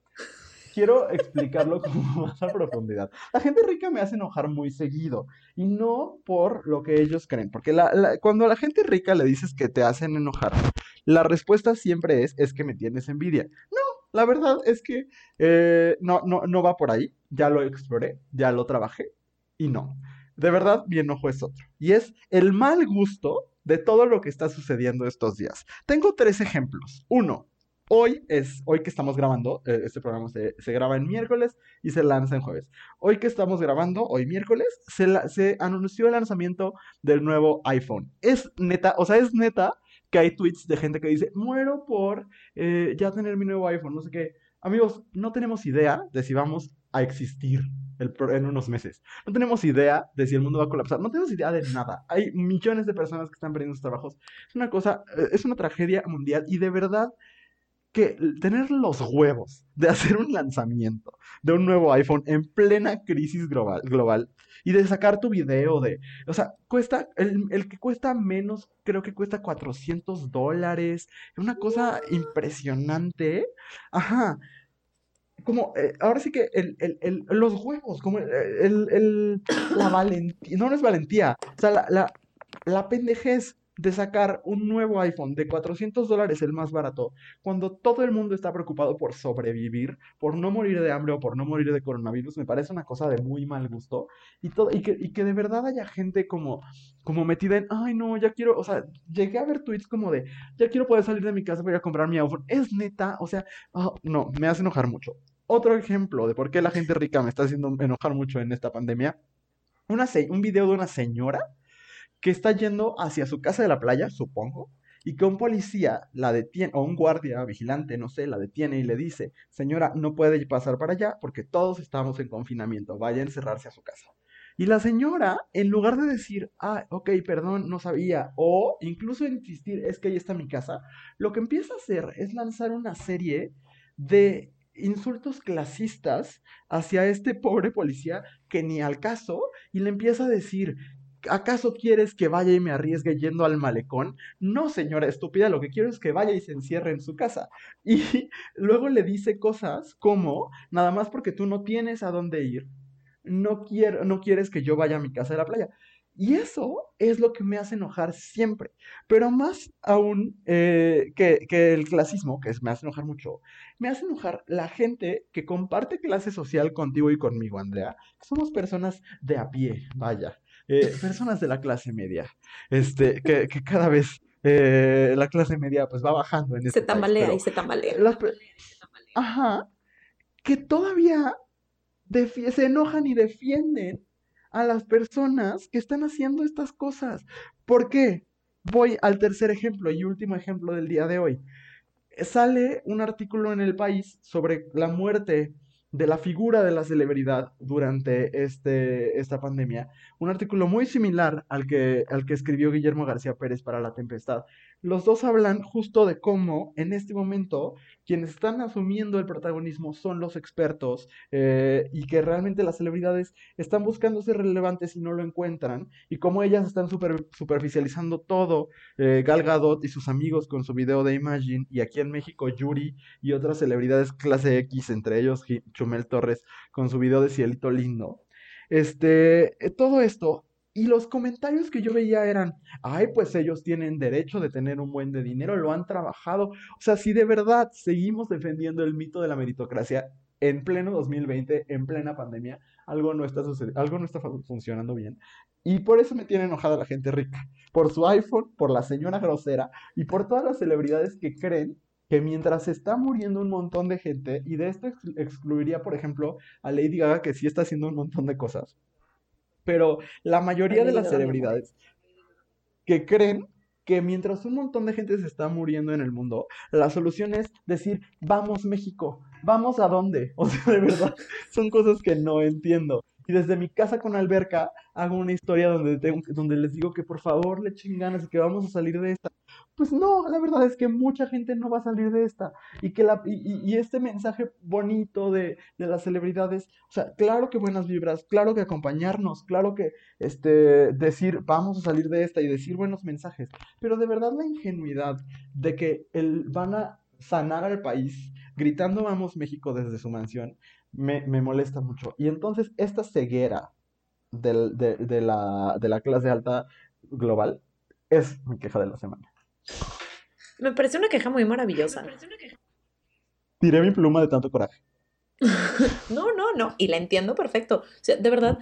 quiero explicarlo con más profundidad. La gente rica me hace enojar muy seguido y no por lo que ellos creen, porque cuando a la gente rica le dices que te hacen enojar, la respuesta siempre es, es que me tienes envidia. No, la verdad es que eh, no, no, no va por ahí, ya lo exploré, ya lo trabajé y no. De verdad, mi enojo es otro. Y es el mal gusto de todo lo que está sucediendo estos días. Tengo tres ejemplos. Uno, hoy es, hoy que estamos grabando, eh, este programa se, se graba en miércoles y se lanza en jueves. Hoy que estamos grabando, hoy miércoles, se, la- se anunció el lanzamiento del nuevo iPhone. Es neta, o sea, es neta que hay tweets de gente que dice, muero por eh, ya tener mi nuevo iPhone, no sé qué. Amigos, no tenemos idea de si vamos a existir el en unos meses. No tenemos idea de si el mundo va a colapsar. No tenemos idea de nada. Hay millones de personas que están perdiendo sus trabajos. Es una cosa, eh, es una tragedia mundial y de verdad que tener los huevos de hacer un lanzamiento de un nuevo iPhone en plena crisis global, global y de sacar tu video de, o sea, cuesta, el, el que cuesta menos, creo que cuesta 400 dólares, una cosa impresionante, ajá, como, eh, ahora sí que el, el- el- los huevos, como el, la valentía, no, no es valentía, o sea, la, la, la de sacar un nuevo iPhone de 400 dólares, el más barato, cuando todo el mundo está preocupado por sobrevivir, por no morir de hambre o por no morir de coronavirus, me parece una cosa de muy mal gusto. Y, todo, y, que, y que de verdad haya gente como, como metida en, ay no, ya quiero, o sea, llegué a ver tweets como de, ya quiero poder salir de mi casa para ir a comprar mi iPhone. Es neta, o sea, ah, no, me hace enojar mucho. Otro ejemplo de por qué la gente rica me está haciendo enojar mucho en esta pandemia, una un video de una señora que está yendo hacia su casa de la playa, supongo, y que un policía la detiene, o un guardia vigilante, no sé, la detiene y le dice, señora, no puede pasar para allá porque todos estamos en confinamiento, vaya a encerrarse a su casa. Y la señora, en lugar de decir, ah, ok, perdón, no sabía, o incluso insistir, es que ahí está mi casa, lo que empieza a hacer es lanzar una serie de insultos clasistas hacia este pobre policía que ni al caso, y le empieza a decir, ¿Acaso quieres que vaya y me arriesgue yendo al malecón? No, señora estúpida, lo que quiero es que vaya y se encierre en su casa. Y luego le dice cosas como, nada más porque tú no tienes a dónde ir, no quiero, no quieres que yo vaya a mi casa de la playa. Y eso es lo que me hace enojar siempre. Pero más aún eh, que, el clasismo, que es, me hace enojar mucho, me hace enojar la gente que comparte clase social contigo y conmigo, Andrea. Somos personas de a pie, vaya eh, personas de la clase media, este, que, que cada vez eh, la clase media pues va bajando en Se este país, tambalea pero y se tambalea. las pe- ajá, que todavía se enojan y defienden a las personas que están haciendo estas cosas. ¿Por qué? Voy al tercer ejemplo y último ejemplo del día de hoy. Sale un artículo en El País sobre la muerte de la figura de la celebridad durante este, esta pandemia. Un artículo muy similar al que, al que escribió Guillermo García Pérez para La Tempestad. Los dos hablan justo de cómo en este momento quienes están asumiendo el protagonismo son los expertos eh, y que realmente las celebridades están buscando ser relevantes y no lo encuentran y cómo ellas están super- superficializando todo. Eh, Gal Gadot y sus amigos con su video de Imagine y aquí en México Yuri y otras celebridades clase X, entre ellos Chumel Torres con su video de Cielito Lindo. Este, eh, todo esto y los comentarios que yo veía eran, ay, pues ellos tienen derecho de tener un buen de dinero, lo han trabajado. O sea, si de verdad seguimos defendiendo el mito de la meritocracia en pleno 2020, en plena pandemia, algo no está sucedi- algo no está fu- funcionando bien. Y por eso me tiene enojada la gente rica, por su iPhone, por la señora grosera y por todas las celebridades que creen que mientras está muriendo un montón de gente, y de esto ex- excluiría, por ejemplo, a Lady Gaga, que sí está haciendo un montón de cosas, pero la mayoría de las celebridades que creen que mientras un montón de gente se está muriendo en el mundo, la solución es decir, vamos México, vamos a dónde. O sea, de verdad, son cosas que no entiendo. Y desde mi casa con alberca hago una historia donde, tengo- donde les digo que por favor le echen ganas y que vamos a salir de esta. Pues no, la verdad es que mucha gente no va a salir de esta. Y que la, y, y- este mensaje bonito de, de las celebridades, o sea, claro que buenas vibras, claro que acompañarnos, claro que este, decir vamos a salir de esta y decir buenos mensajes, pero de verdad la ingenuidad de que el, van a sanar al país gritando vamos México desde su mansión, me, me molesta mucho. Y entonces esta ceguera de, de la, de la clase alta global es mi queja de la semana. Me parece una queja muy maravillosa. Tiré mi pluma de tanto coraje. No, no, no. Y la entiendo perfecto. O sea, de verdad,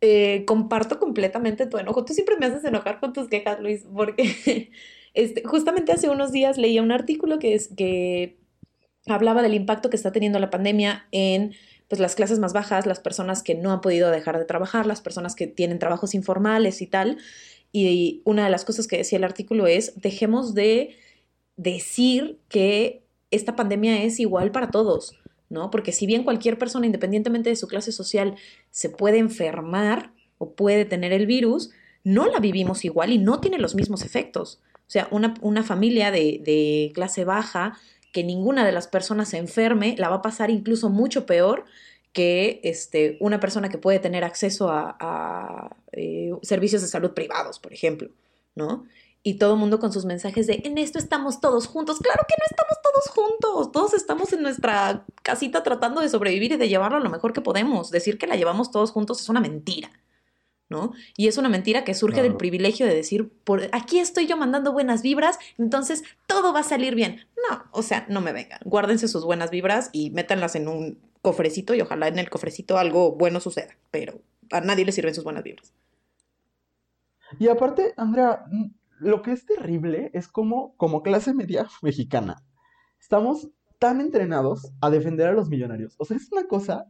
eh, comparto completamente tu enojo. Tú siempre me haces enojar con tus quejas, Luis, porque este, justamente hace unos días leía un artículo que, es, que hablaba del impacto que está teniendo la pandemia en pues las clases más bajas, las personas que no han podido dejar de trabajar, las personas que tienen trabajos informales y tal. Y una de las cosas que decía el artículo es, dejemos de decir que esta pandemia es igual para todos, ¿no? Porque si bien cualquier persona, independientemente de su clase social, se puede enfermar o puede tener el virus, no la vivimos igual y no tiene los mismos efectos. O sea, una, una familia de, de clase baja que ninguna de las personas se enferme, la va a pasar incluso mucho peor que este, una persona que puede tener acceso a, eh, servicios de salud privados, por ejemplo, ¿no? Y todo el mundo con sus mensajes de, en esto estamos todos juntos. Claro que no estamos todos juntos, todos estamos en nuestra casita tratando de sobrevivir y de llevarlo lo mejor que podemos. Decir que la llevamos todos juntos es una mentira. ¿no? Y es una mentira que surge del privilegio de decir, por aquí estoy yo mandando buenas vibras, entonces todo va a salir bien. No, o sea, no me vengan. Guárdense sus buenas vibras y métanlas en un cofrecito y ojalá en el cofrecito algo bueno suceda, pero a nadie le sirven sus buenas vibras. Y aparte, Andrea, mm, lo que es terrible es como, como clase media mexicana, estamos tan entrenados a defender a los millonarios. O sea, es una cosa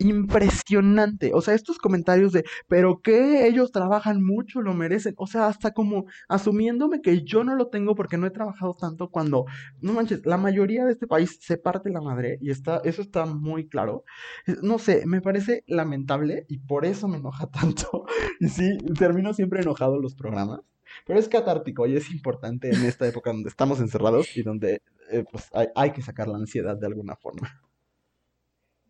impresionante. O sea, estos comentarios de, pero que ellos trabajan mucho, lo merecen. O sea, hasta como asumiéndome que yo no lo tengo porque no he trabajado tanto cuando, no manches, la mayoría de este país se parte la madre y está, eso está muy claro. No sé, me parece lamentable y por eso me enoja tanto. Y sí, termino siempre enojado en los programas. Pero es catártico y es importante en esta época donde estamos encerrados y donde eh, pues hay, que sacar la ansiedad de alguna forma.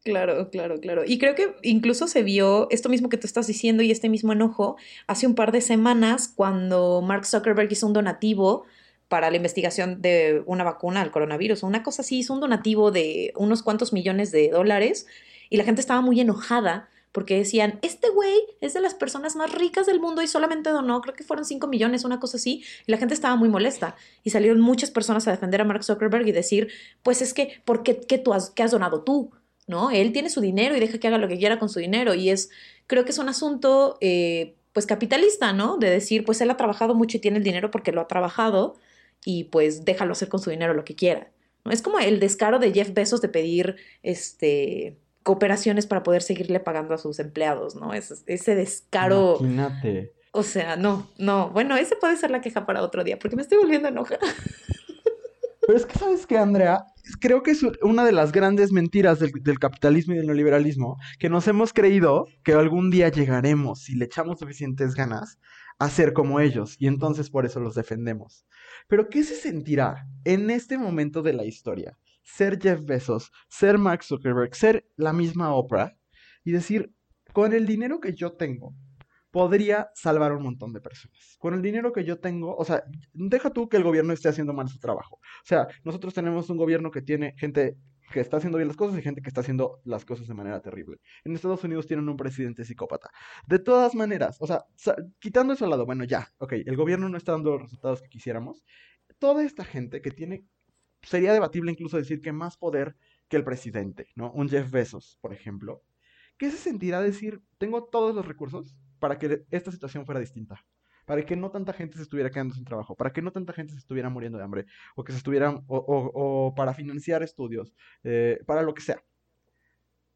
Claro, claro, claro. Y creo que incluso se vio esto mismo que tú estás diciendo y este mismo enojo hace un par de semanas cuando Mark Zuckerberg hizo un donativo para la investigación de una vacuna al coronavirus. Una cosa así, hizo un donativo de unos cuantos millones de dólares y la gente estaba muy enojada porque decían, este güey es de las personas más ricas del mundo y solamente donó, creo que fueron 5 millones, una cosa así, y la gente estaba muy molesta. Y salieron muchas personas a defender a Mark Zuckerberg y decir, pues es que, ¿por qué, tú has, qué has donado tú? ¿No? Él tiene su dinero y deja que haga lo que quiera con su dinero. Y es, creo que es un asunto, eh, pues capitalista, ¿no? De decir, pues él ha trabajado mucho y tiene el dinero porque lo ha trabajado y pues déjalo hacer con su dinero lo que quiera. ¿no? Es como el descaro de Jeff Bezos de pedir, este, cooperaciones para poder seguirle pagando a sus empleados, ¿no? ese descaro. Imagínate. O sea, no, no. Bueno, ese puede ser la queja para otro día, porque me estoy volviendo a enojar. Pero es que, ¿sabes qué, Andrea? Creo que es una de las grandes mentiras del, del, capitalismo y del neoliberalismo, que nos hemos creído que algún día llegaremos, si le echamos suficientes ganas, a ser como ellos, y entonces por eso los defendemos. Pero, ¿qué se sentirá en este momento de la historia? Ser Jeff Bezos, ser Mark Zuckerberg, ser la misma Oprah y decir, con el dinero que yo tengo, podría salvar un montón de personas. Con el dinero que yo tengo, o sea, deja tú que el gobierno esté haciendo mal su trabajo. O sea, nosotros tenemos un gobierno que tiene gente que está haciendo bien las cosas y gente que está haciendo las cosas de manera terrible. En Estados Unidos tienen un presidente psicópata. De todas maneras, o sea, quitando eso al lado, bueno, ya, ok, el gobierno no está dando los resultados que quisiéramos. Toda esta gente que tiene sería debatible incluso decir que más poder que el presidente, ¿no? Un Jeff Bezos, por ejemplo. ¿Qué se sentirá decir, tengo todos los recursos para que esta situación fuera distinta? Para que no tanta gente se estuviera quedando sin trabajo, para que no tanta gente se estuviera muriendo de hambre, o que estuvieran, o, para financiar estudios, eh, para lo que sea.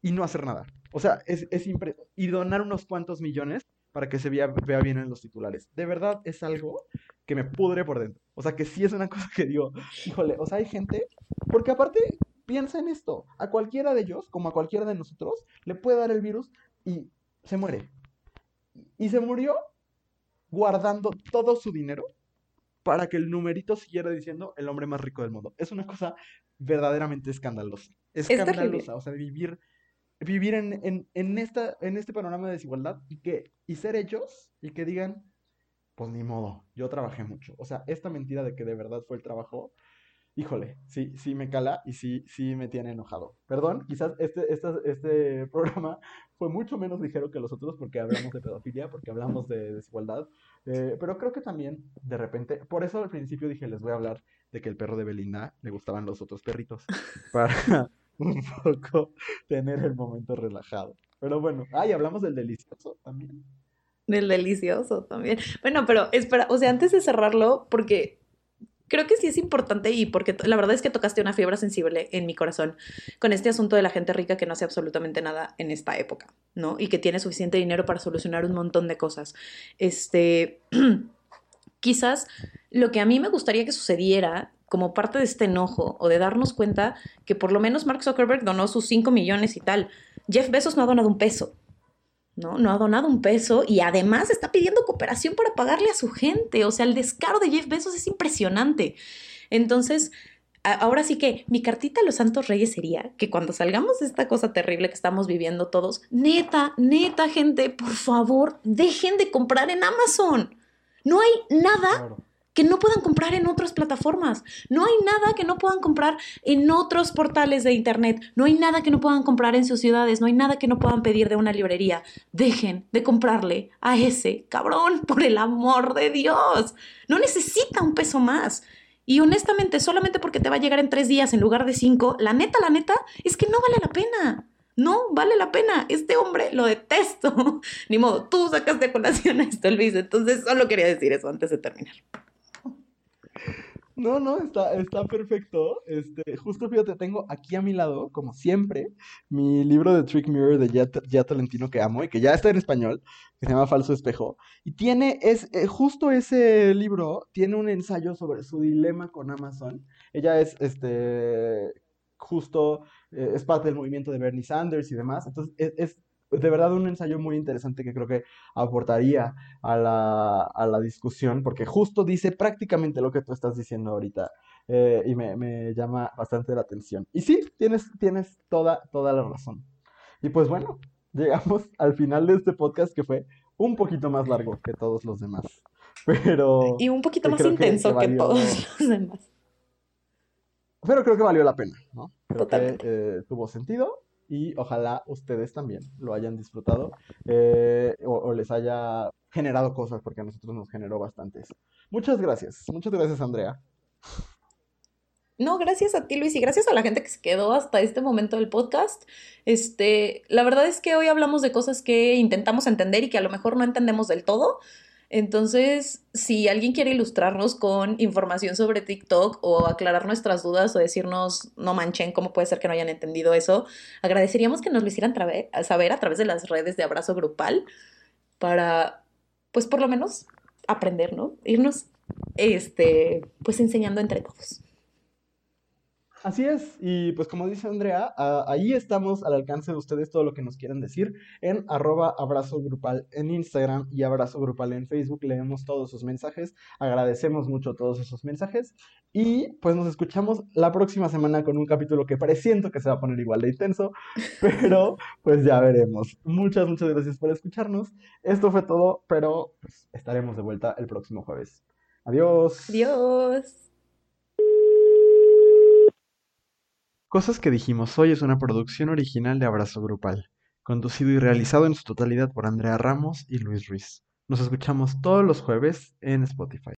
Y no hacer nada. O sea, es, es y donar unos cuantos millones para que se vea, vea bien en los titulares. De verdad es algo que me pudre por dentro. O sea, que sí es una cosa que digo, híjole, o sea, hay gente, porque aparte, piensa en esto, a cualquiera de ellos, como a cualquiera de nosotros, le puede dar el virus y se muere. Y se murió guardando todo su dinero para que el numerito siguiera diciendo el hombre más rico del mundo. Es una cosa verdaderamente escandalosa. Escandalosa, o sea, vivir vivir en, en, esta, en este panorama de desigualdad y, que, y ser ellos y que digan, pues ni modo, yo trabajé mucho. O sea, esta mentira de que de verdad fue el trabajo, híjole, sí, sí me cala y sí, sí me tiene enojado. Perdón, quizás este, este, este programa fue mucho menos ligero que los otros porque hablamos de pedofilia, porque hablamos de desigualdad, eh, pero creo que también, de repente, por eso al principio dije, les voy a hablar de que el perro de Belinda le gustaban los otros perritos, para un poco tener el momento relajado. Pero bueno, ay, hablamos del delicioso también. Del delicioso también. Bueno, pero espera, o sea, antes de cerrarlo, porque creo que sí es importante y porque la verdad es que tocaste una fibra sensible en mi corazón con este asunto de la gente rica que no hace absolutamente nada en esta época, ¿no? Y que tiene suficiente dinero para solucionar un montón de cosas. Este, quizás lo que a mí me gustaría que sucediera como parte de este enojo o de darnos cuenta que por lo menos Mark Zuckerberg donó sus 5 millones y tal. Jeff Bezos no ha donado un peso. ¿No? No ha donado un peso y además está pidiendo cooperación para pagarle a su gente. O sea, el descaro de Jeff Bezos es impresionante. Entonces, ahora sí que mi cartita a los santos reyes sería que cuando salgamos de esta cosa terrible que estamos viviendo todos, neta, neta, gente, por favor, dejen de comprar en Amazon. No hay nada que no puedan comprar en otras plataformas. No hay nada que no puedan comprar en otros portales de Internet. No hay nada que no puedan comprar en sus ciudades. No hay nada que no puedan pedir de una librería. Dejen de comprarle a ese cabrón, por el amor de Dios. No necesita un peso más. Y honestamente, solamente porque te va a llegar en tres días en lugar de cinco, la neta, la neta, es que no vale la pena. No vale la pena. Este hombre lo detesto. Ni modo, tú sacaste colación a esto, Luis. Entonces, solo quería decir eso antes de terminar. No, no, está, está perfecto. Este, justo fíjate, tengo aquí a mi lado, como siempre, mi libro de Trick Mirror de ya, Tolentino que amo y que ya está en español, que se llama Falso Espejo. Y tiene, es, eh, justo ese libro tiene un ensayo sobre su dilema con Amazon. Ella es, este, justo, eh, es parte del movimiento de Bernie Sanders y demás. Entonces, es de verdad un ensayo muy interesante que creo que aportaría a la, a la discusión, porque justo dice prácticamente lo que tú estás diciendo ahorita. Eh, y me, me, llama bastante la atención. Y sí, tienes, tienes toda, toda la razón. Y pues bueno, llegamos al final de este podcast que fue un poquito más largo que todos los demás. Pero. Y un poquito más intenso que, todos los demás. Pero creo que valió la pena, ¿no? Creo que eh, tuvo sentido y ojalá ustedes también lo hayan disfrutado eh, o, les haya generado cosas, porque a nosotros nos generó bastantes. Muchas gracias, muchas gracias Andrea. No, gracias a ti Luis y gracias a la gente que se quedó hasta este momento del podcast. Este, la verdad es que hoy hablamos de cosas que intentamos entender y que a lo mejor no entendemos del todo, entonces, si alguien quiere ilustrarnos con información sobre TikTok o aclarar nuestras dudas o decirnos, no manchen, cómo puede ser que no hayan entendido eso, agradeceríamos que nos lo hicieran saber a través de las redes de abrazo grupal para, pues por lo menos, aprender, ¿no? Irnos, este, pues enseñando entre todos. Así es, y pues como dice Andrea, ahí estamos al alcance de ustedes todo lo que nos quieran decir en arroba abrazo grupal en Instagram y abrazo grupal en Facebook. Leemos todos sus mensajes, agradecemos mucho todos esos mensajes y pues nos escuchamos la próxima semana con un capítulo que presiento que se va a poner igual de intenso, pero pues ya veremos. Muchas, muchas gracias por escucharnos. Esto fue todo, pero pues estaremos de vuelta el próximo jueves. Adiós. Adiós. Cosas que dijimos hoy es una producción original de Abrazo Grupal, conducido y realizado en su totalidad por Andrea Ramos y Luis Ruiz. Nos escuchamos todos los jueves en Spotify.